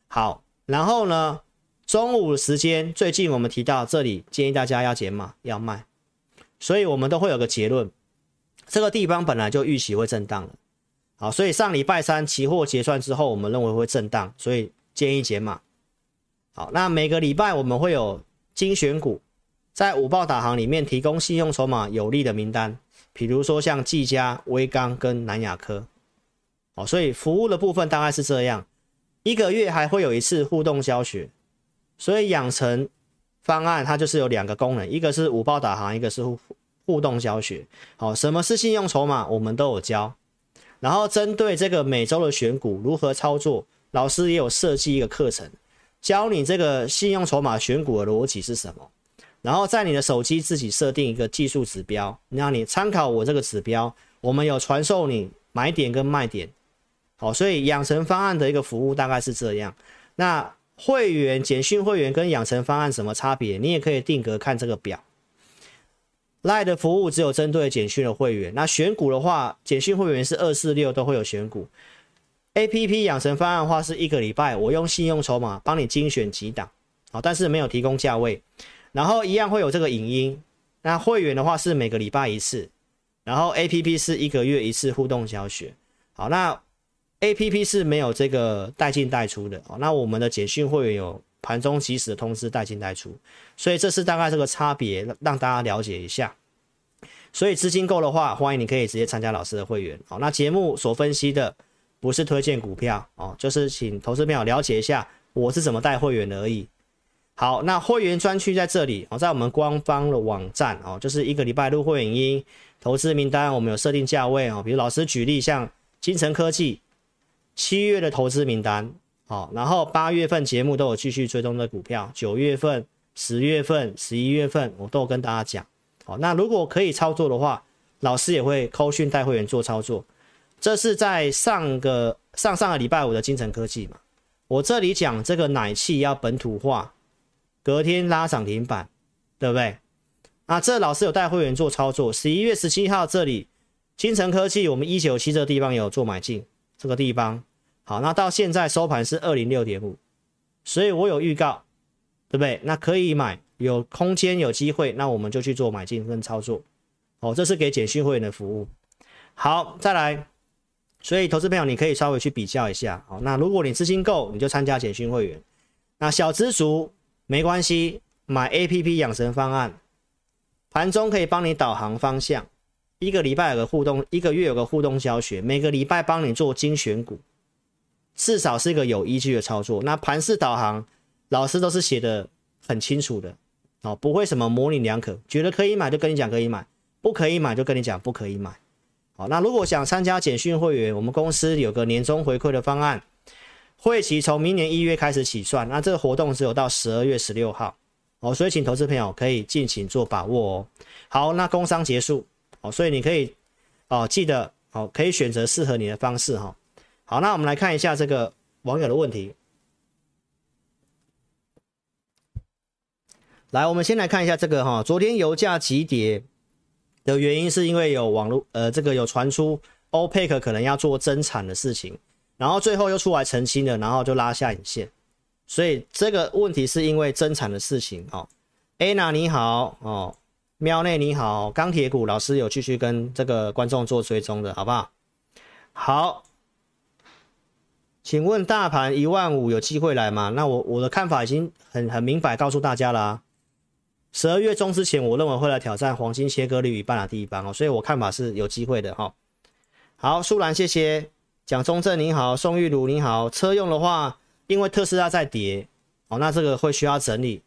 好，然后呢，中午时间最近我们提到这里，建议大家要减码要卖，所以我们都会有个结论，这个地方本来就预期会震荡了。好，所以上礼拜三期货结算之后，我们认为会震荡，所以建议减码。好，那每个礼拜我们会有精选股，在五报导航里面提供信用筹码有利的名单，比如说像技嘉、威刚跟南亚科。好，所以服务的部分大概是这样，一个月还会有一次互动教学，所以养成方案它就是有两个功能，一个是五报导航，一个是互互动教学。好，什么是信用筹码，我们都有教。然后针对这个每周的选股如何操作，老师也有设计一个课程，教你这个信用筹码选股的逻辑是什么。然后在你的手机自己设定一个技术指标，让你参考我这个指标。我们有传授你买点跟卖点。好，所以养成方案的一个服务大概是这样。那会员简讯会员跟养成方案什么差别？你也可以定格看这个表。Lite 的服务只有针对简讯的会员，那选股的话，简讯会员是二四六都会有选股。A P P 养成方案的话是一个礼拜，我用信用筹码帮你精选几档，好，但是没有提供价位，然后一样会有这个影音。那会员的话是每个礼拜一次，然后 A P P 是一个月一次互动教学。好，那 A P P 是没有这个带进带出的，好，那我们的简讯会员有。盘中即时通知带进带出，所以这是大概这个差别，让大家了解一下。所以资金够的话，欢迎你可以直接参加老师的会员。好，那节目所分析的不是推荐股票哦，就是请投资朋友了解一下我是怎么带会员的而已。好，那会员专区在这里哦，在我们官方的网站哦，就是一个礼拜录会员音，投资名单我们有设定价位哦，比如老师举例像金城科技七月的投资名单。好，然后八月份节目都有继续追踪的股票，九月份、十月份、十一月份我都有跟大家讲。好，那如果可以操作的话，老师也会扣讯带会员做操作。这是在上个上上个礼拜五的金成科技嘛？我这里讲这个奶气要本土化，隔天拉涨停板，对不对？啊，这老师有带会员做操作。十一月十七号这里金成科技，我们一九七这个地方有做买进，这个地方。好，那到现在收盘是二零六点五，所以我有预告，对不对？那可以买，有空间有机会，那我们就去做买进跟操作。哦，这是给简讯会员的服务。好，再来，所以投资朋友你可以稍微去比较一下。好，那如果你资金够，你就参加简讯会员。那小资族没关系，买 APP 养成方案，盘中可以帮你导航方向，一个礼拜有个互动，一个月有个互动教学，每个礼拜帮你做精选股，至少是一个有依据的操作。那盘式导航，老师都是写的很清楚的，哦，不会什么模棱两可，觉得可以买就跟你讲可以买，不可以买就跟你讲不可以买。好，那如果想参加简讯会员，我们公司有个年终回馈的方案，会期从明年一月开始起算，那这个活动只有到十二月十六号，哦，所以请投资朋友可以尽情做把握哦。好，那工商结束，哦，所以你可以哦记得哦可以选择适合你的方式哈。好，那我们来看一下这个网友的问题。来，我们先来看一下这个哈，昨天油价急跌。的原因是因为有网络呃，这个有传出 OPEC 可能要做增产的事情，然后最后又出来澄清了，然后就拉下影线，所以这个问题是因为增产的事情哦。Anna 你好哦，喵内你好，钢铁股老师有继续跟这个观众做追踪的好不好？好，请问大盘一万五有机会来吗？那我我的看法已经很很明白告诉大家了啊。十二月中之前，我认为会来挑战黄金切割率一半的地方哦，所以我看法是有机会的哈。好，舒兰谢谢，蒋中正你好，宋玉茹你好。车用的话，因为特斯拉在跌哦，那这个会需要整理，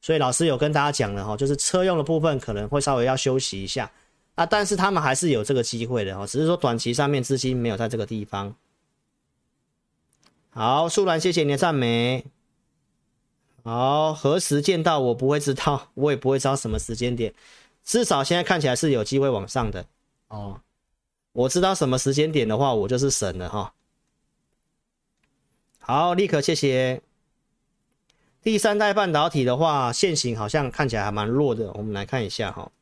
所以老师有跟大家讲了哈，就是车用的部分可能会稍微要休息一下啊，但是他们还是有这个机会的哈，只是说短期上面资金没有在这个地方。好，舒兰谢谢你的赞美。好，何时见到我不会知道，我也不会知道什么时间点，至少现在看起来是有机会往上的哦。我知道什么时间点的话，我就是神了哈。好，立刻谢谢。第三代半导体的话，线型好像看起来还蛮弱的，我们来看一下哈。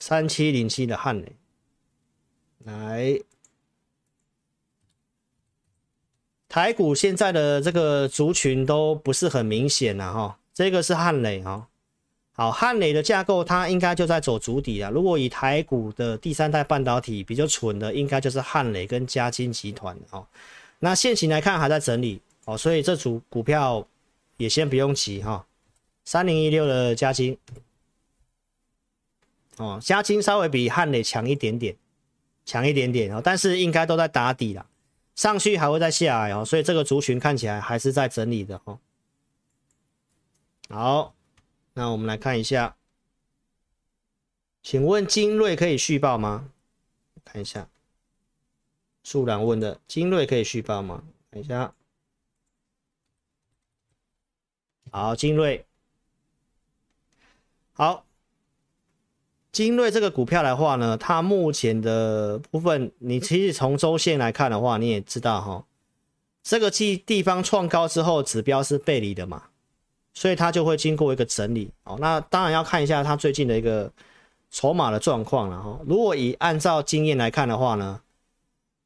三七零七的汉磊，来。台股现在的这个族群都不是很明显了哈，这个是汉磊哈，好，汉磊的架构它应该就在走足底了。如果以台股的第三代半导体比较蠢的，应该就是汉磊跟嘉金集团哦。那现行来看还在整理哦，所以这组股票也先不用急哈。三零一六的嘉晶哦，嘉晶稍微比汉磊强一点点，强一点点哦，但是应该都在打底了。上去还会再下来哦，所以这个族群看起来还是在整理的哦。好，那我们来看一下，请问精锐可以续报吗？看一下，素兰问的，精锐可以续报吗？看一下，好，精锐，好。精锐这个股票的话呢，它目前的部分，你其实从周线来看的话，你也知道哈，这个地地方创高之后，指标是背离的嘛，所以它就会经过一个整理哦。那当然要看一下它最近的一个筹码的状况了哈。如果以按照经验来看的话呢，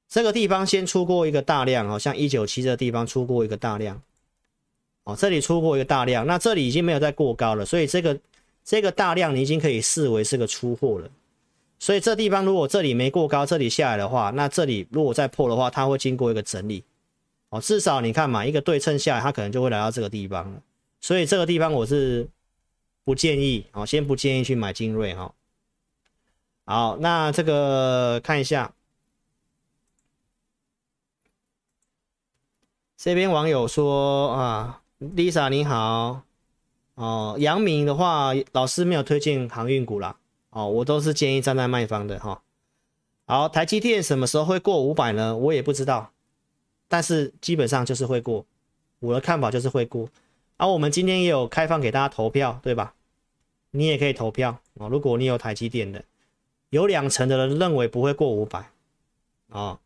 这个地方先出过一个大量哦，像一九七这个地方出过一个大量哦，这里出过一个大量，那这里已经没有再过高了，所以这个。这个大量你已经可以视为是个出货了，所以这地方如果这里没过高，这里下来的话，那这里如果再破的话，它会经过一个整理，哦，至少你看嘛，一个对称下来，它可能就会来到这个地方了，所以这个地方我是不建议，哦，先不建议去买精锐哈。好，那这个看一下，这边网友说啊，Lisa 你好。哦，阳明的话，老师没有推荐航运股啦。哦，我都是建议站在卖方的哈。好，台积电什么时候会过五百呢？我也不知道，但是基本上就是会过。我的看法就是会过。啊、我们今天也有开放给大家投票，对吧？你也可以投票哦。如果你有台积电的，有两成的人认为不会过五百。哦，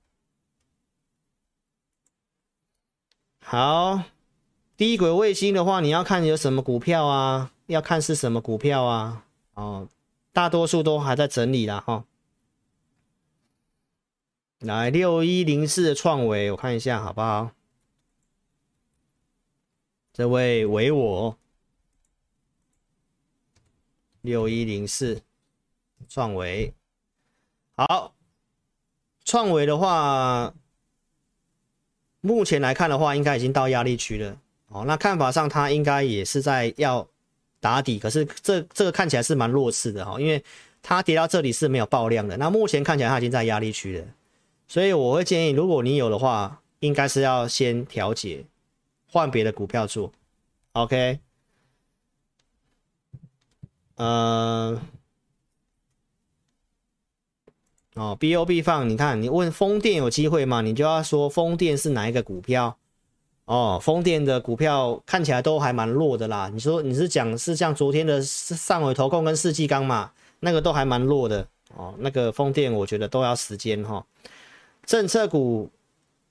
好。低轨卫星的话，你要看有什么股票啊？要看是什么股票啊？哦，大多数都还在整理啦。哈、来六一零四的创维，我看一下好不好？这位维我六一零四创维，好，创维的话，目前来看的话，应该已经到压力区了。哦，那看法上，它应该也是在要打底，可是这这个看起来是蛮弱势的哈，因为它跌到这里是没有爆量的。那目前看起来它已经在压力区了，所以我会建议，如果你有的话，应该是要先调节，换别的股票做。OK，呃，哦，BOB 放，你看你问风电有机会吗？你就要说风电是哪一个股票？哦，风电的股票看起来都还蛮弱的啦。你说你是讲是像昨天的上纬投控跟世纪钢嘛？那个都还蛮弱的哦。那个风电我觉得都要时间哈、哦。政策股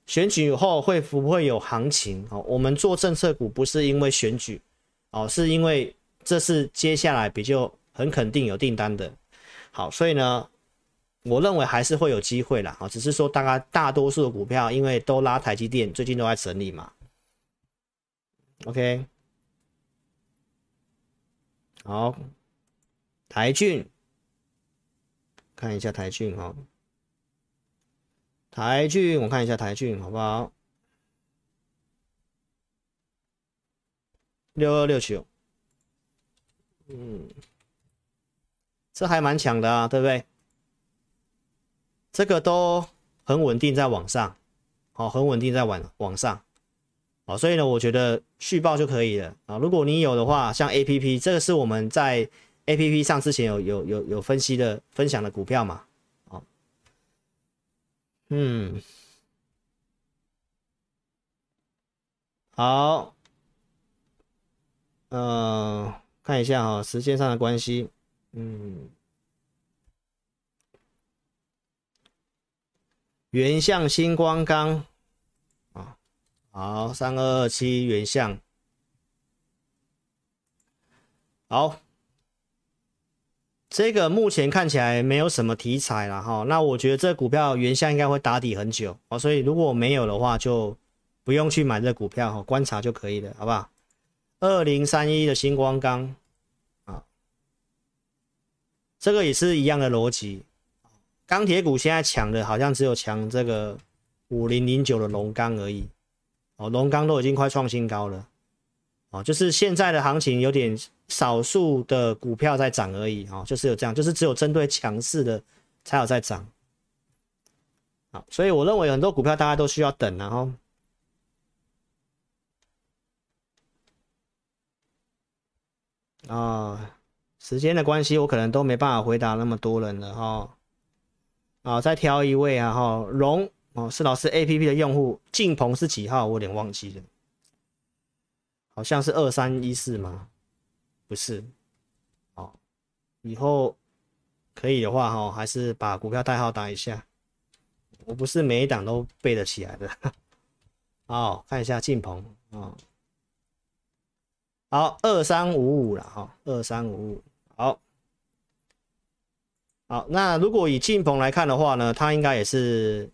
选举后会不会有行情？哦，我们做政策股不是因为选举哦，是因为这是接下来比较很肯定有订单的。好，所以呢，我认为还是会有机会啦。啊，只是说大概大多数的股票因为都拉台积电，最近都在整理嘛。OK，好，台郡，看一下台郡哈，台郡，我看一下台郡好不好？六二六九，嗯，这还蛮强的啊，对不对？这个都很稳定在往上，好，很稳定在往往上。哦，所以呢，我觉得续报就可以了啊。如果你有的话，像 APP，这个是我们在 APP 上之前有有有有分析的分享的股票嘛。好，嗯，好，呃，看一下哈，时间上的关系，嗯，原相星光钢。好，三二二七原相，好，这个目前看起来没有什么题材了哈。那我觉得这股票原相应该会打底很久哦，所以如果没有的话，就不用去买这股票哈，观察就可以了，好不好？二零三一的星光钢啊，这个也是一样的逻辑。钢铁股现在抢的，好像只有抢这个五零零九的龙钢而已。哦，龙钢都已经快创新高了，哦，就是现在的行情有点少数的股票在涨而已，哦，就是有这样，就是只有针对强势的才有在涨，好，所以我认为很多股票大家都需要等，然后，啊，时间的关系，我可能都没办法回答那么多人了，哈，啊，再挑一位啊，哈，龙。哦，是老师 A P P 的用户，晋鹏是几号？我有点忘记了，好像是二三一四吗？不是，哦，以后可以的话，哈，还是把股票代号打一下。我不是每一档都背得起来的。好，看一下晋鹏，哦，好，二三五五了，哈，二三五五，好，好，那如果以晋鹏来看的话呢，它应该也是。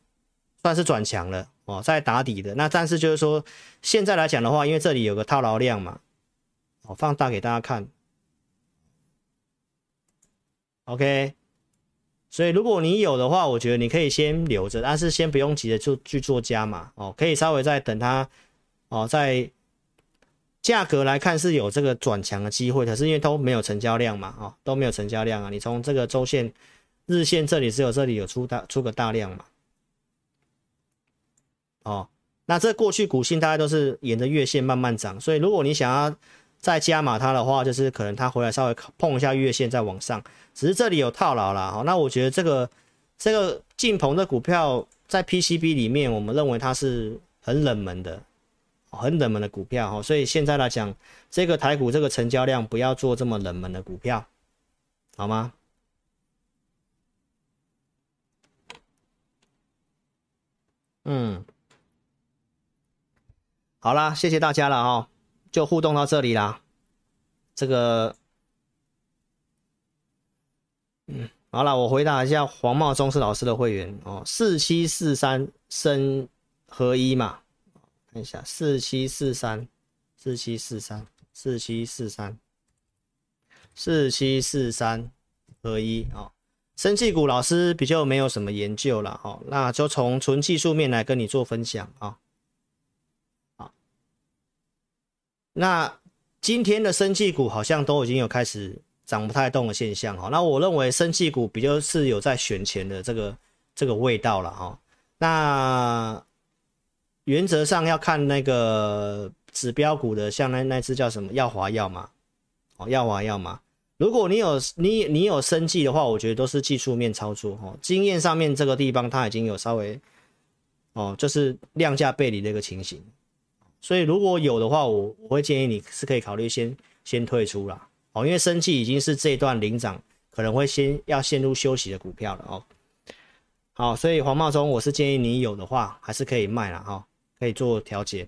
算是转强了哦，在打底的那，但是就是说，现在来讲的话，因为这里有个套牢量嘛，哦，放大给大家看，OK，所以如果你有的话，我觉得你可以先留着，但是先不用急着就去做加码哦，可以稍微再等它哦，在价格来看是有这个转强的机会，可是因为都没有成交量嘛，哦，都没有成交量啊，你从这个周线、日线这里只有这里有出大出个大量嘛。哦，那这过去股性大概都是沿着月线慢慢涨，所以如果你想要再加码它的话，就是可能它回来稍微碰一下月线再往上，只是这里有套牢了。好，那我觉得这个这个晋鹏的股票在 PCB 里面，我们认为它是很冷门的，很冷门的股票哈，所以现在来讲，这个台股这个成交量不要做这么冷门的股票，好吗？嗯。好啦，谢谢大家了哦，就互动到这里啦。这个，嗯，好了，我回答一下黄茂忠是老师的会员哦，四七四三生合一嘛，看一下四七四三四七四三四七四三四七四三合一哦，生技股老师比较没有什么研究了哈，那就从纯技术面来跟你做分享啊。那今天的生技股好像都已经有开始涨不太动的现象哈。那我认为生技股比较是有在选前的这个这个味道了哈。那原则上要看那个指标股的，像那那只叫什么耀华药嘛，哦耀华药嘛。如果你有你你有生技的话，我觉得都是技术面操作哈。经验上面这个地方它已经有稍微哦，就是量价背离的一个情形。所以如果有的话，我我会建议你是可以考虑先先退出啦哦，因为生技已经是这一段领涨可能会先要陷入休息的股票了哦。好，所以黄茂忠，我是建议你有的话还是可以卖了哈，可以做调节，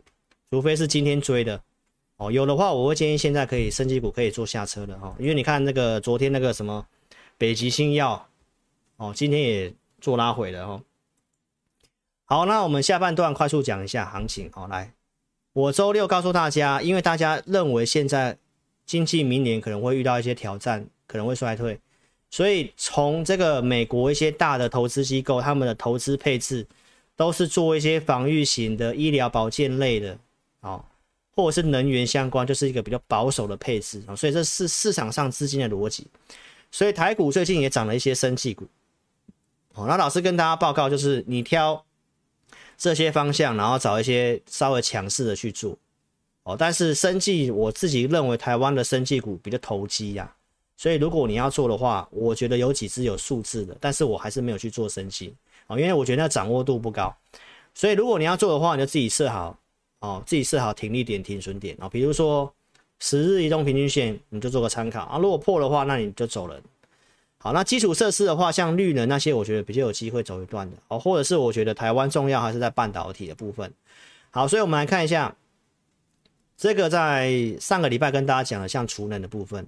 除非是今天追的。哦，有的话我会建议现在可以生技股可以做下车的哈，因为你看那个昨天那个什么北极星药，哦，今天也做拉回了哦。好，那我们下半段快速讲一下行情。好，来，我周六告诉大家，因为大家认为现在经济明年可能会遇到一些挑战，可能会衰退，所以从这个美国一些大的投资机构，他们的投资配置都是做一些防御型的医疗保健类的，哦。或者是能源相关，就是一个比较保守的配置啊，所以这是市场上资金的逻辑。所以台股最近也涨了一些生技股。哦，那老师跟大家报告，就是你挑这些方向，然后找一些稍微强势的去做。哦，但是生技我自己认为台湾的生技股比较投机呀，所以如果你要做的话，我觉得有几只有数字的，但是我还是没有去做生技啊，因为我觉得那掌握度不高。所以如果你要做的话，你就自己设好。哦，自己设好停利点、停损点啊，比如说十日移动平均线，你就做个参考啊。如果破的话，那你就走人。好，那基础设施的话，像绿能那些，我觉得比较有机会走一段的哦。或者是我觉得台湾重要还是在半导体的部分。好，所以我们来看一下这个，在上个礼拜跟大家讲的，像储能的部分，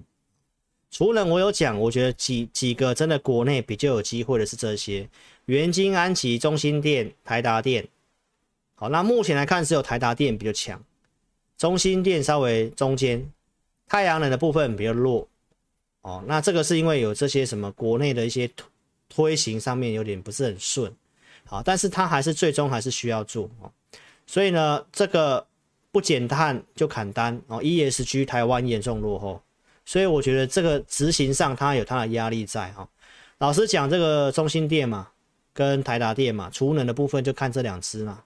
储能我有讲，我觉得几几个真的国内比较有机会的是这些：元晶、安集、中心电、台达电。好，那目前来看只有台达电比较强，中心电稍微中间，太阳能的部分比较弱。哦，那这个是因为有这些什么国内的一些推行上面有点不是很顺。好，但是它还是最终还是需要做哦。所以呢，这个不减碳就砍单哦，ESG 台湾严重落后，所以我觉得这个执行上它有它的压力在哈。老师讲，这个中兴电嘛，跟台达电嘛，储能的部分就看这两支嘛。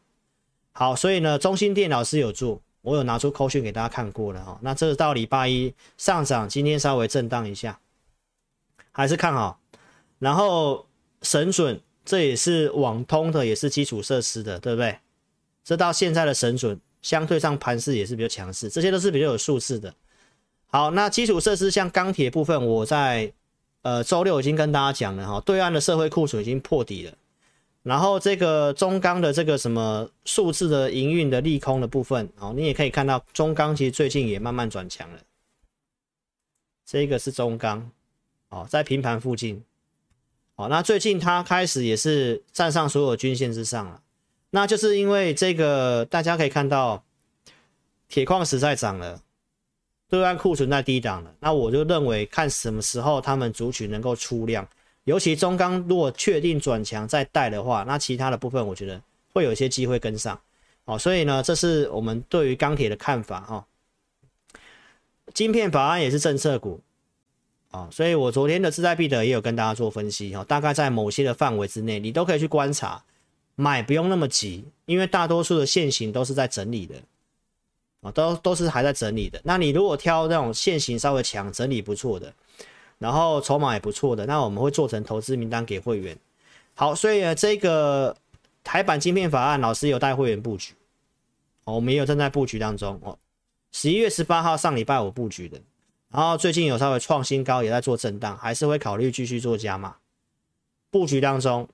好，所以呢，中兴电老师有做，我有拿出扣讯给大家看过了哈。那这是到礼拜一上涨，今天稍微震荡一下，还是看好。然后神准，这也是网通的，也是基础设施的，对不对？这到现在的神准，相对上盘势也是比较强势，这些都是比较有数字的。好，那基础设施像钢铁部分，我在呃周六已经跟大家讲了哈，对岸的社会库存已经破底了。然后这个中钢的这个什么数字的营运的利空的部分，哦，你也可以看到中钢其实最近也慢慢转强了。这个是中钢，哦，在平盘附近，哦，那最近它开始也是站上所有均线之上了，那就是因为这个大家可以看到铁矿石在涨了，对岸库存在低档了，那我就认为看什么时候他们族群能够出量。尤其中钢如果确定转强再带的话，那其他的部分我觉得会有一些机会跟上，哦，所以呢，这是我们对于钢铁的看法哈。晶片法案也是政策股，啊，所以我昨天的志在必得也有跟大家做分析哈，大概在某些的范围之内，你都可以去观察，买不用那么急，因为大多数的线型都是在整理的，啊，都都是还在整理的。那你如果挑那种线型稍微强、整理不错的。然后筹码也不错的，那我们会做成投资名单给会员。好，所以呢，这个台版晶片法案，老师有带会员布局，我们也有正在布局当中哦。十一月十八号上礼拜我布局的，然后最近有稍微创新高，也在做震荡，还是会考虑继续做加码布局当中。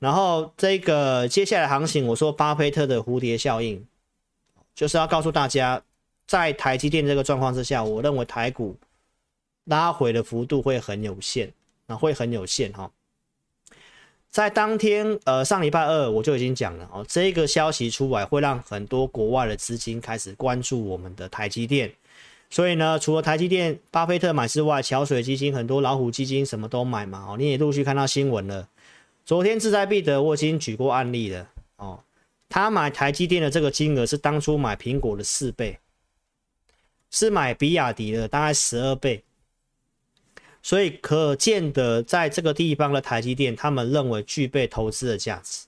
然后这个接下来行情，我说巴菲特的蝴蝶效应，就是要告诉大家，在台积电这个状况之下，我认为台股。拉回的幅度会很有限，那会很有限哈。在当天，呃，上礼拜二我就已经讲了哦，这个消息出来会让很多国外的资金开始关注我们的台积电。所以呢，除了台积电巴菲特买之外，桥水基金很多老虎基金什么都买嘛哦，你也陆续看到新闻了。昨天志在必得我已经举过案例了哦，他买台积电的这个金额是当初买苹果的四倍。是买比亚迪的大概十二倍。所以可见得，在这个地方的台积电，他们认为具备投资的价值。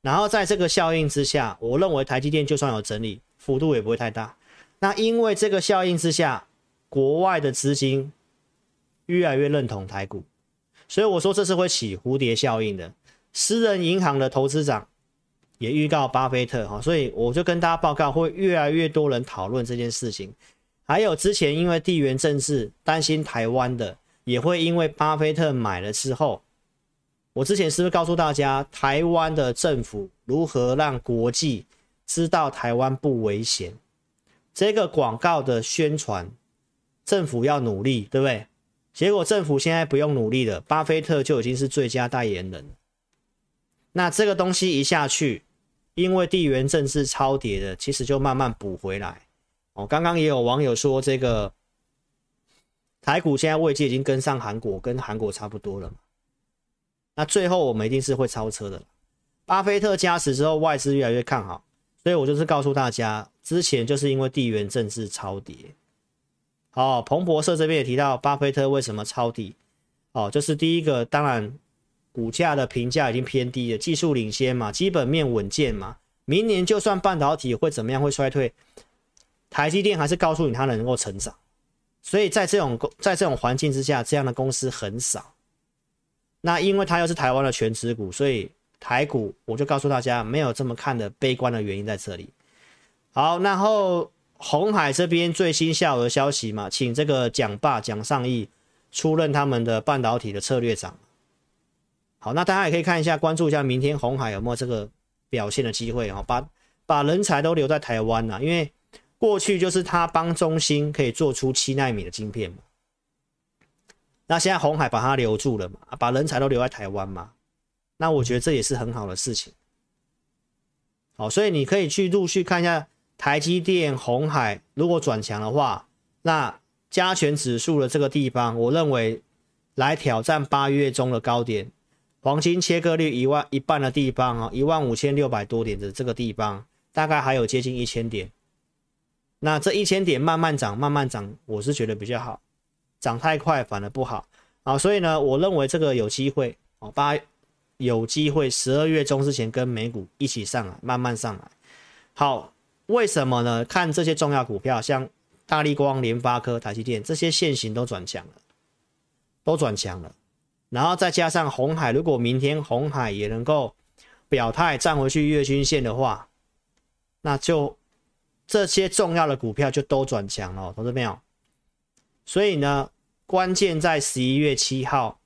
然后在这个效应之下，我认为台积电就算有整理，幅度也不会太大。那因为这个效应之下，国外的资金越来越认同台股，所以我说这是会起蝴蝶效应的。私人银行的投资长也预告巴菲特哈，所以我就跟大家报告，会越来越多人讨论这件事情。还有之前因为地缘政治担心台湾的。也会因为巴菲特买了之后，我之前是不是告诉大家，台湾的政府如何让国际知道台湾不危险？这个广告的宣传，政府要努力，对不对？结果政府现在不用努力了，巴菲特就已经是最佳代言人。那这个东西一下去，因为地缘政治超跌的，其实就慢慢补回来。哦，刚刚也有网友说这个。台股现在位阶已经跟上韩国，跟韩国差不多了嘛。那最后我们一定是会超车的。巴菲特加持之后，外资越来越看好，所以我就是告诉大家，之前就是因为地缘政治超跌。哦，彭博社这边也提到，巴菲特为什么抄底？哦，就是第一个，当然股价的评价已经偏低了，技术领先嘛，基本面稳健嘛。明年就算半导体会怎么样，会衰退，台积电还是告诉你它能够成长。所以在这种在这种环境之下，这样的公司很少。那因为它又是台湾的全职股，所以台股我就告诉大家，没有这么看的悲观的原因在这里。好，然后红海这边最新下午的消息嘛，请这个蒋爸蒋尚义出任他们的半导体的策略长。好，那大家也可以看一下，关注一下明天红海有没有这个表现的机会啊，把把人才都留在台湾了，因为。过去就是他帮中芯可以做出七纳米的晶片嘛，那现在红海把他留住了嘛，把人才都留在台湾嘛，那我觉得这也是很好的事情。好，所以你可以去陆续看一下台积电、红海，如果转强的话，那加权指数的这个地方，我认为来挑战八月中的高点，黄金切割率一万一半的地方啊，一万五千六百多点的这个地方，大概还有接近一千点。那这一千点慢慢涨，慢慢涨，我是觉得比较好，涨太快反而不好啊。所以呢，我认为这个有机会哦，八有机会十二月中之前跟美股一起上来，慢慢上来。好，为什么呢？看这些重要股票，像大力光、联发科、台积电这些线型都转强了，都转强了。然后再加上红海，如果明天红海也能够表态站回去月均线的话，那就。这些重要的股票就都转强了，同志们有？所以呢，关键在十一月七号，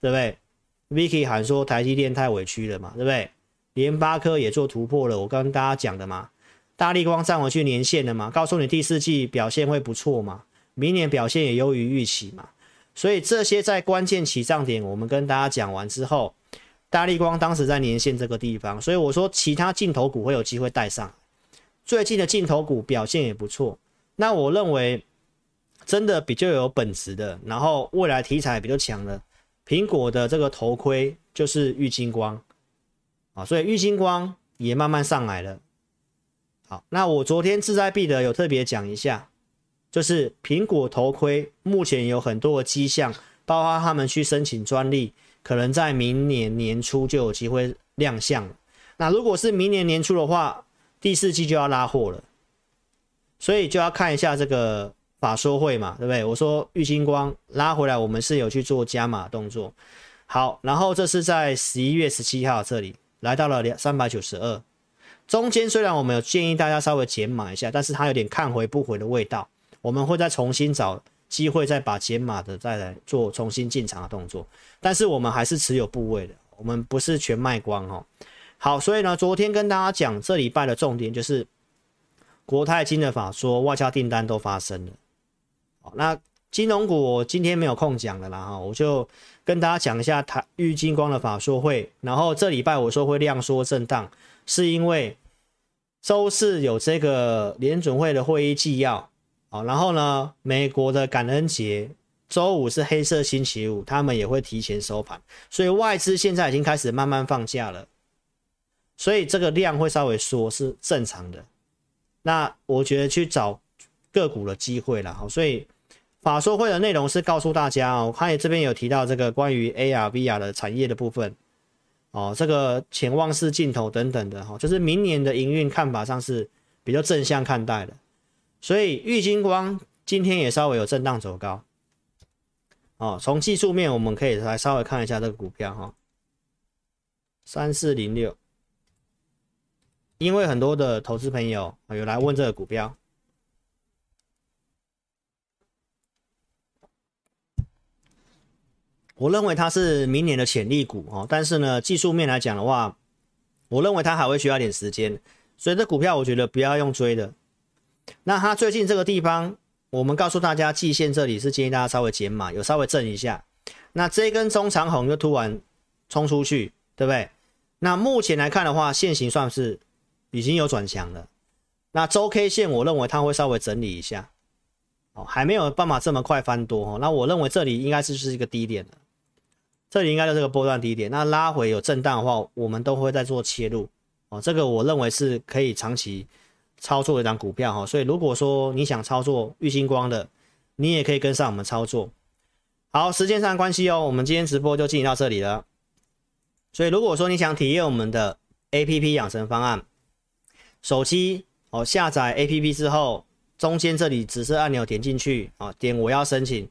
对不对？Vicky 喊说台积电太委屈了嘛，对不对？联发科也做突破了，我跟大家讲的嘛。大立光站回去年线了嘛，告诉你第四季表现会不错嘛，明年表现也优于预期嘛。所以这些在关键起涨点，我们跟大家讲完之后，大立光当时在年线这个地方，所以我说其他镜头股会有机会带上。最近的镜头股表现也不错，那我认为真的比较有本质的，然后未来题材比较强的，苹果的这个头盔就是玉金光啊，所以玉金光也慢慢上来了。好，那我昨天志在必得有特别讲一下，就是苹果头盔目前有很多的迹象，包括他们去申请专利，可能在明年年初就有机会亮相。那如果是明年年初的话，第四季就要拉货了，所以就要看一下这个法说会嘛，对不对？我说玉金光拉回来，我们是有去做加码动作。好，然后这是在十一月十七号这里来到了两三百九十二，中间虽然我们有建议大家稍微减码一下，但是它有点看回不回的味道，我们会再重新找机会再把减码的再来做重新进场的动作，但是我们还是持有部位的，我们不是全卖光哦。好，所以呢，昨天跟大家讲，这礼拜的重点就是国泰金的法说，外销订单都发生了。好，那金融股我今天没有空讲了啦，哈，我就跟大家讲一下台玉金光的法说会。然后这礼拜我说会量缩震荡，是因为周四有这个联准会的会议纪要，好，然后呢，美国的感恩节，周五是黑色星期五，他们也会提前收盘，所以外资现在已经开始慢慢放假了。所以这个量会稍微缩是正常的。那我觉得去找个股的机会了。哈，所以法说会的内容是告诉大家哦，我看这边有提到这个关于 AR、VR 的产业的部分哦，这个潜望式镜头等等的哈，就是明年的营运看法上是比较正向看待的。所以玉金光今天也稍微有震荡走高。哦，从技术面我们可以来稍微看一下这个股票哈，三四零六，因为很多的投资朋友有来问这个股票，我认为它是明年的潜力股哦，但是呢，技术面来讲的话，我认为它还会需要点时间，所以这股票我觉得不要用追的。那它最近这个地方。我们告诉大家，季线这里是建议大家稍微减码，有稍微震一下。那这一根中长红就突然冲出去，对不对？那目前来看的话，线型算是已经有转强了。那周 K 线，我认为它会稍微整理一下，哦，还没有办法这么快翻多哦。那我认为这里应该是是一个低点的，这里应该就是个波段低点。那拉回有震荡的话，我们都会再做切入哦。这个我认为是可以长期。操作一张股票哈，所以如果说你想操作玉星光的，你也可以跟上我们操作。好，时间上关系哦，我们今天直播就进行到这里了。所以如果说你想体验我们的 APP 养成方案，手机哦下载 APP 之后，中间这里紫色按钮点进去啊，点我要申请，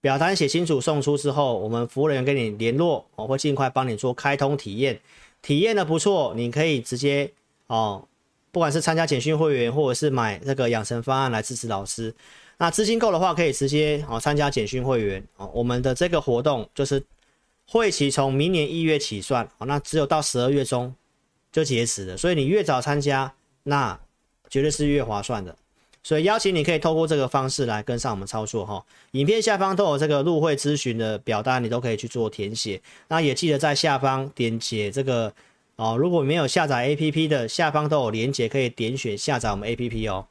表单写清楚送出之后，我们服务人员跟你联络，我会尽快帮你做开通体验，体验的不错，你可以直接哦。不管是参加简讯会员，或者是买那个养成方案来支持老师，那资金够的话，可以直接哦参加简讯会员哦。我们的这个活动就是会期从明年一月起算哦，那只有到十二月中就截止了，所以你越早参加，那绝对是越划算的。所以邀请你可以透过这个方式来跟上我们操作哈。影片下方都有这个入会咨询的表单，你都可以去做填写。那也记得在下方点解这个。哦，如果没有下载 APP 的，下方都有连接，可以点选下载我们 APP 哦。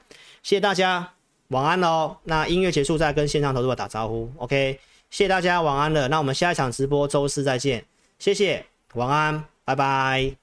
谢谢大家，晚安喽。那音乐结束再跟线上投资者打招呼，OK？谢谢大家，晚安了。那我们下一场直播周四再见，谢谢，晚安，拜拜。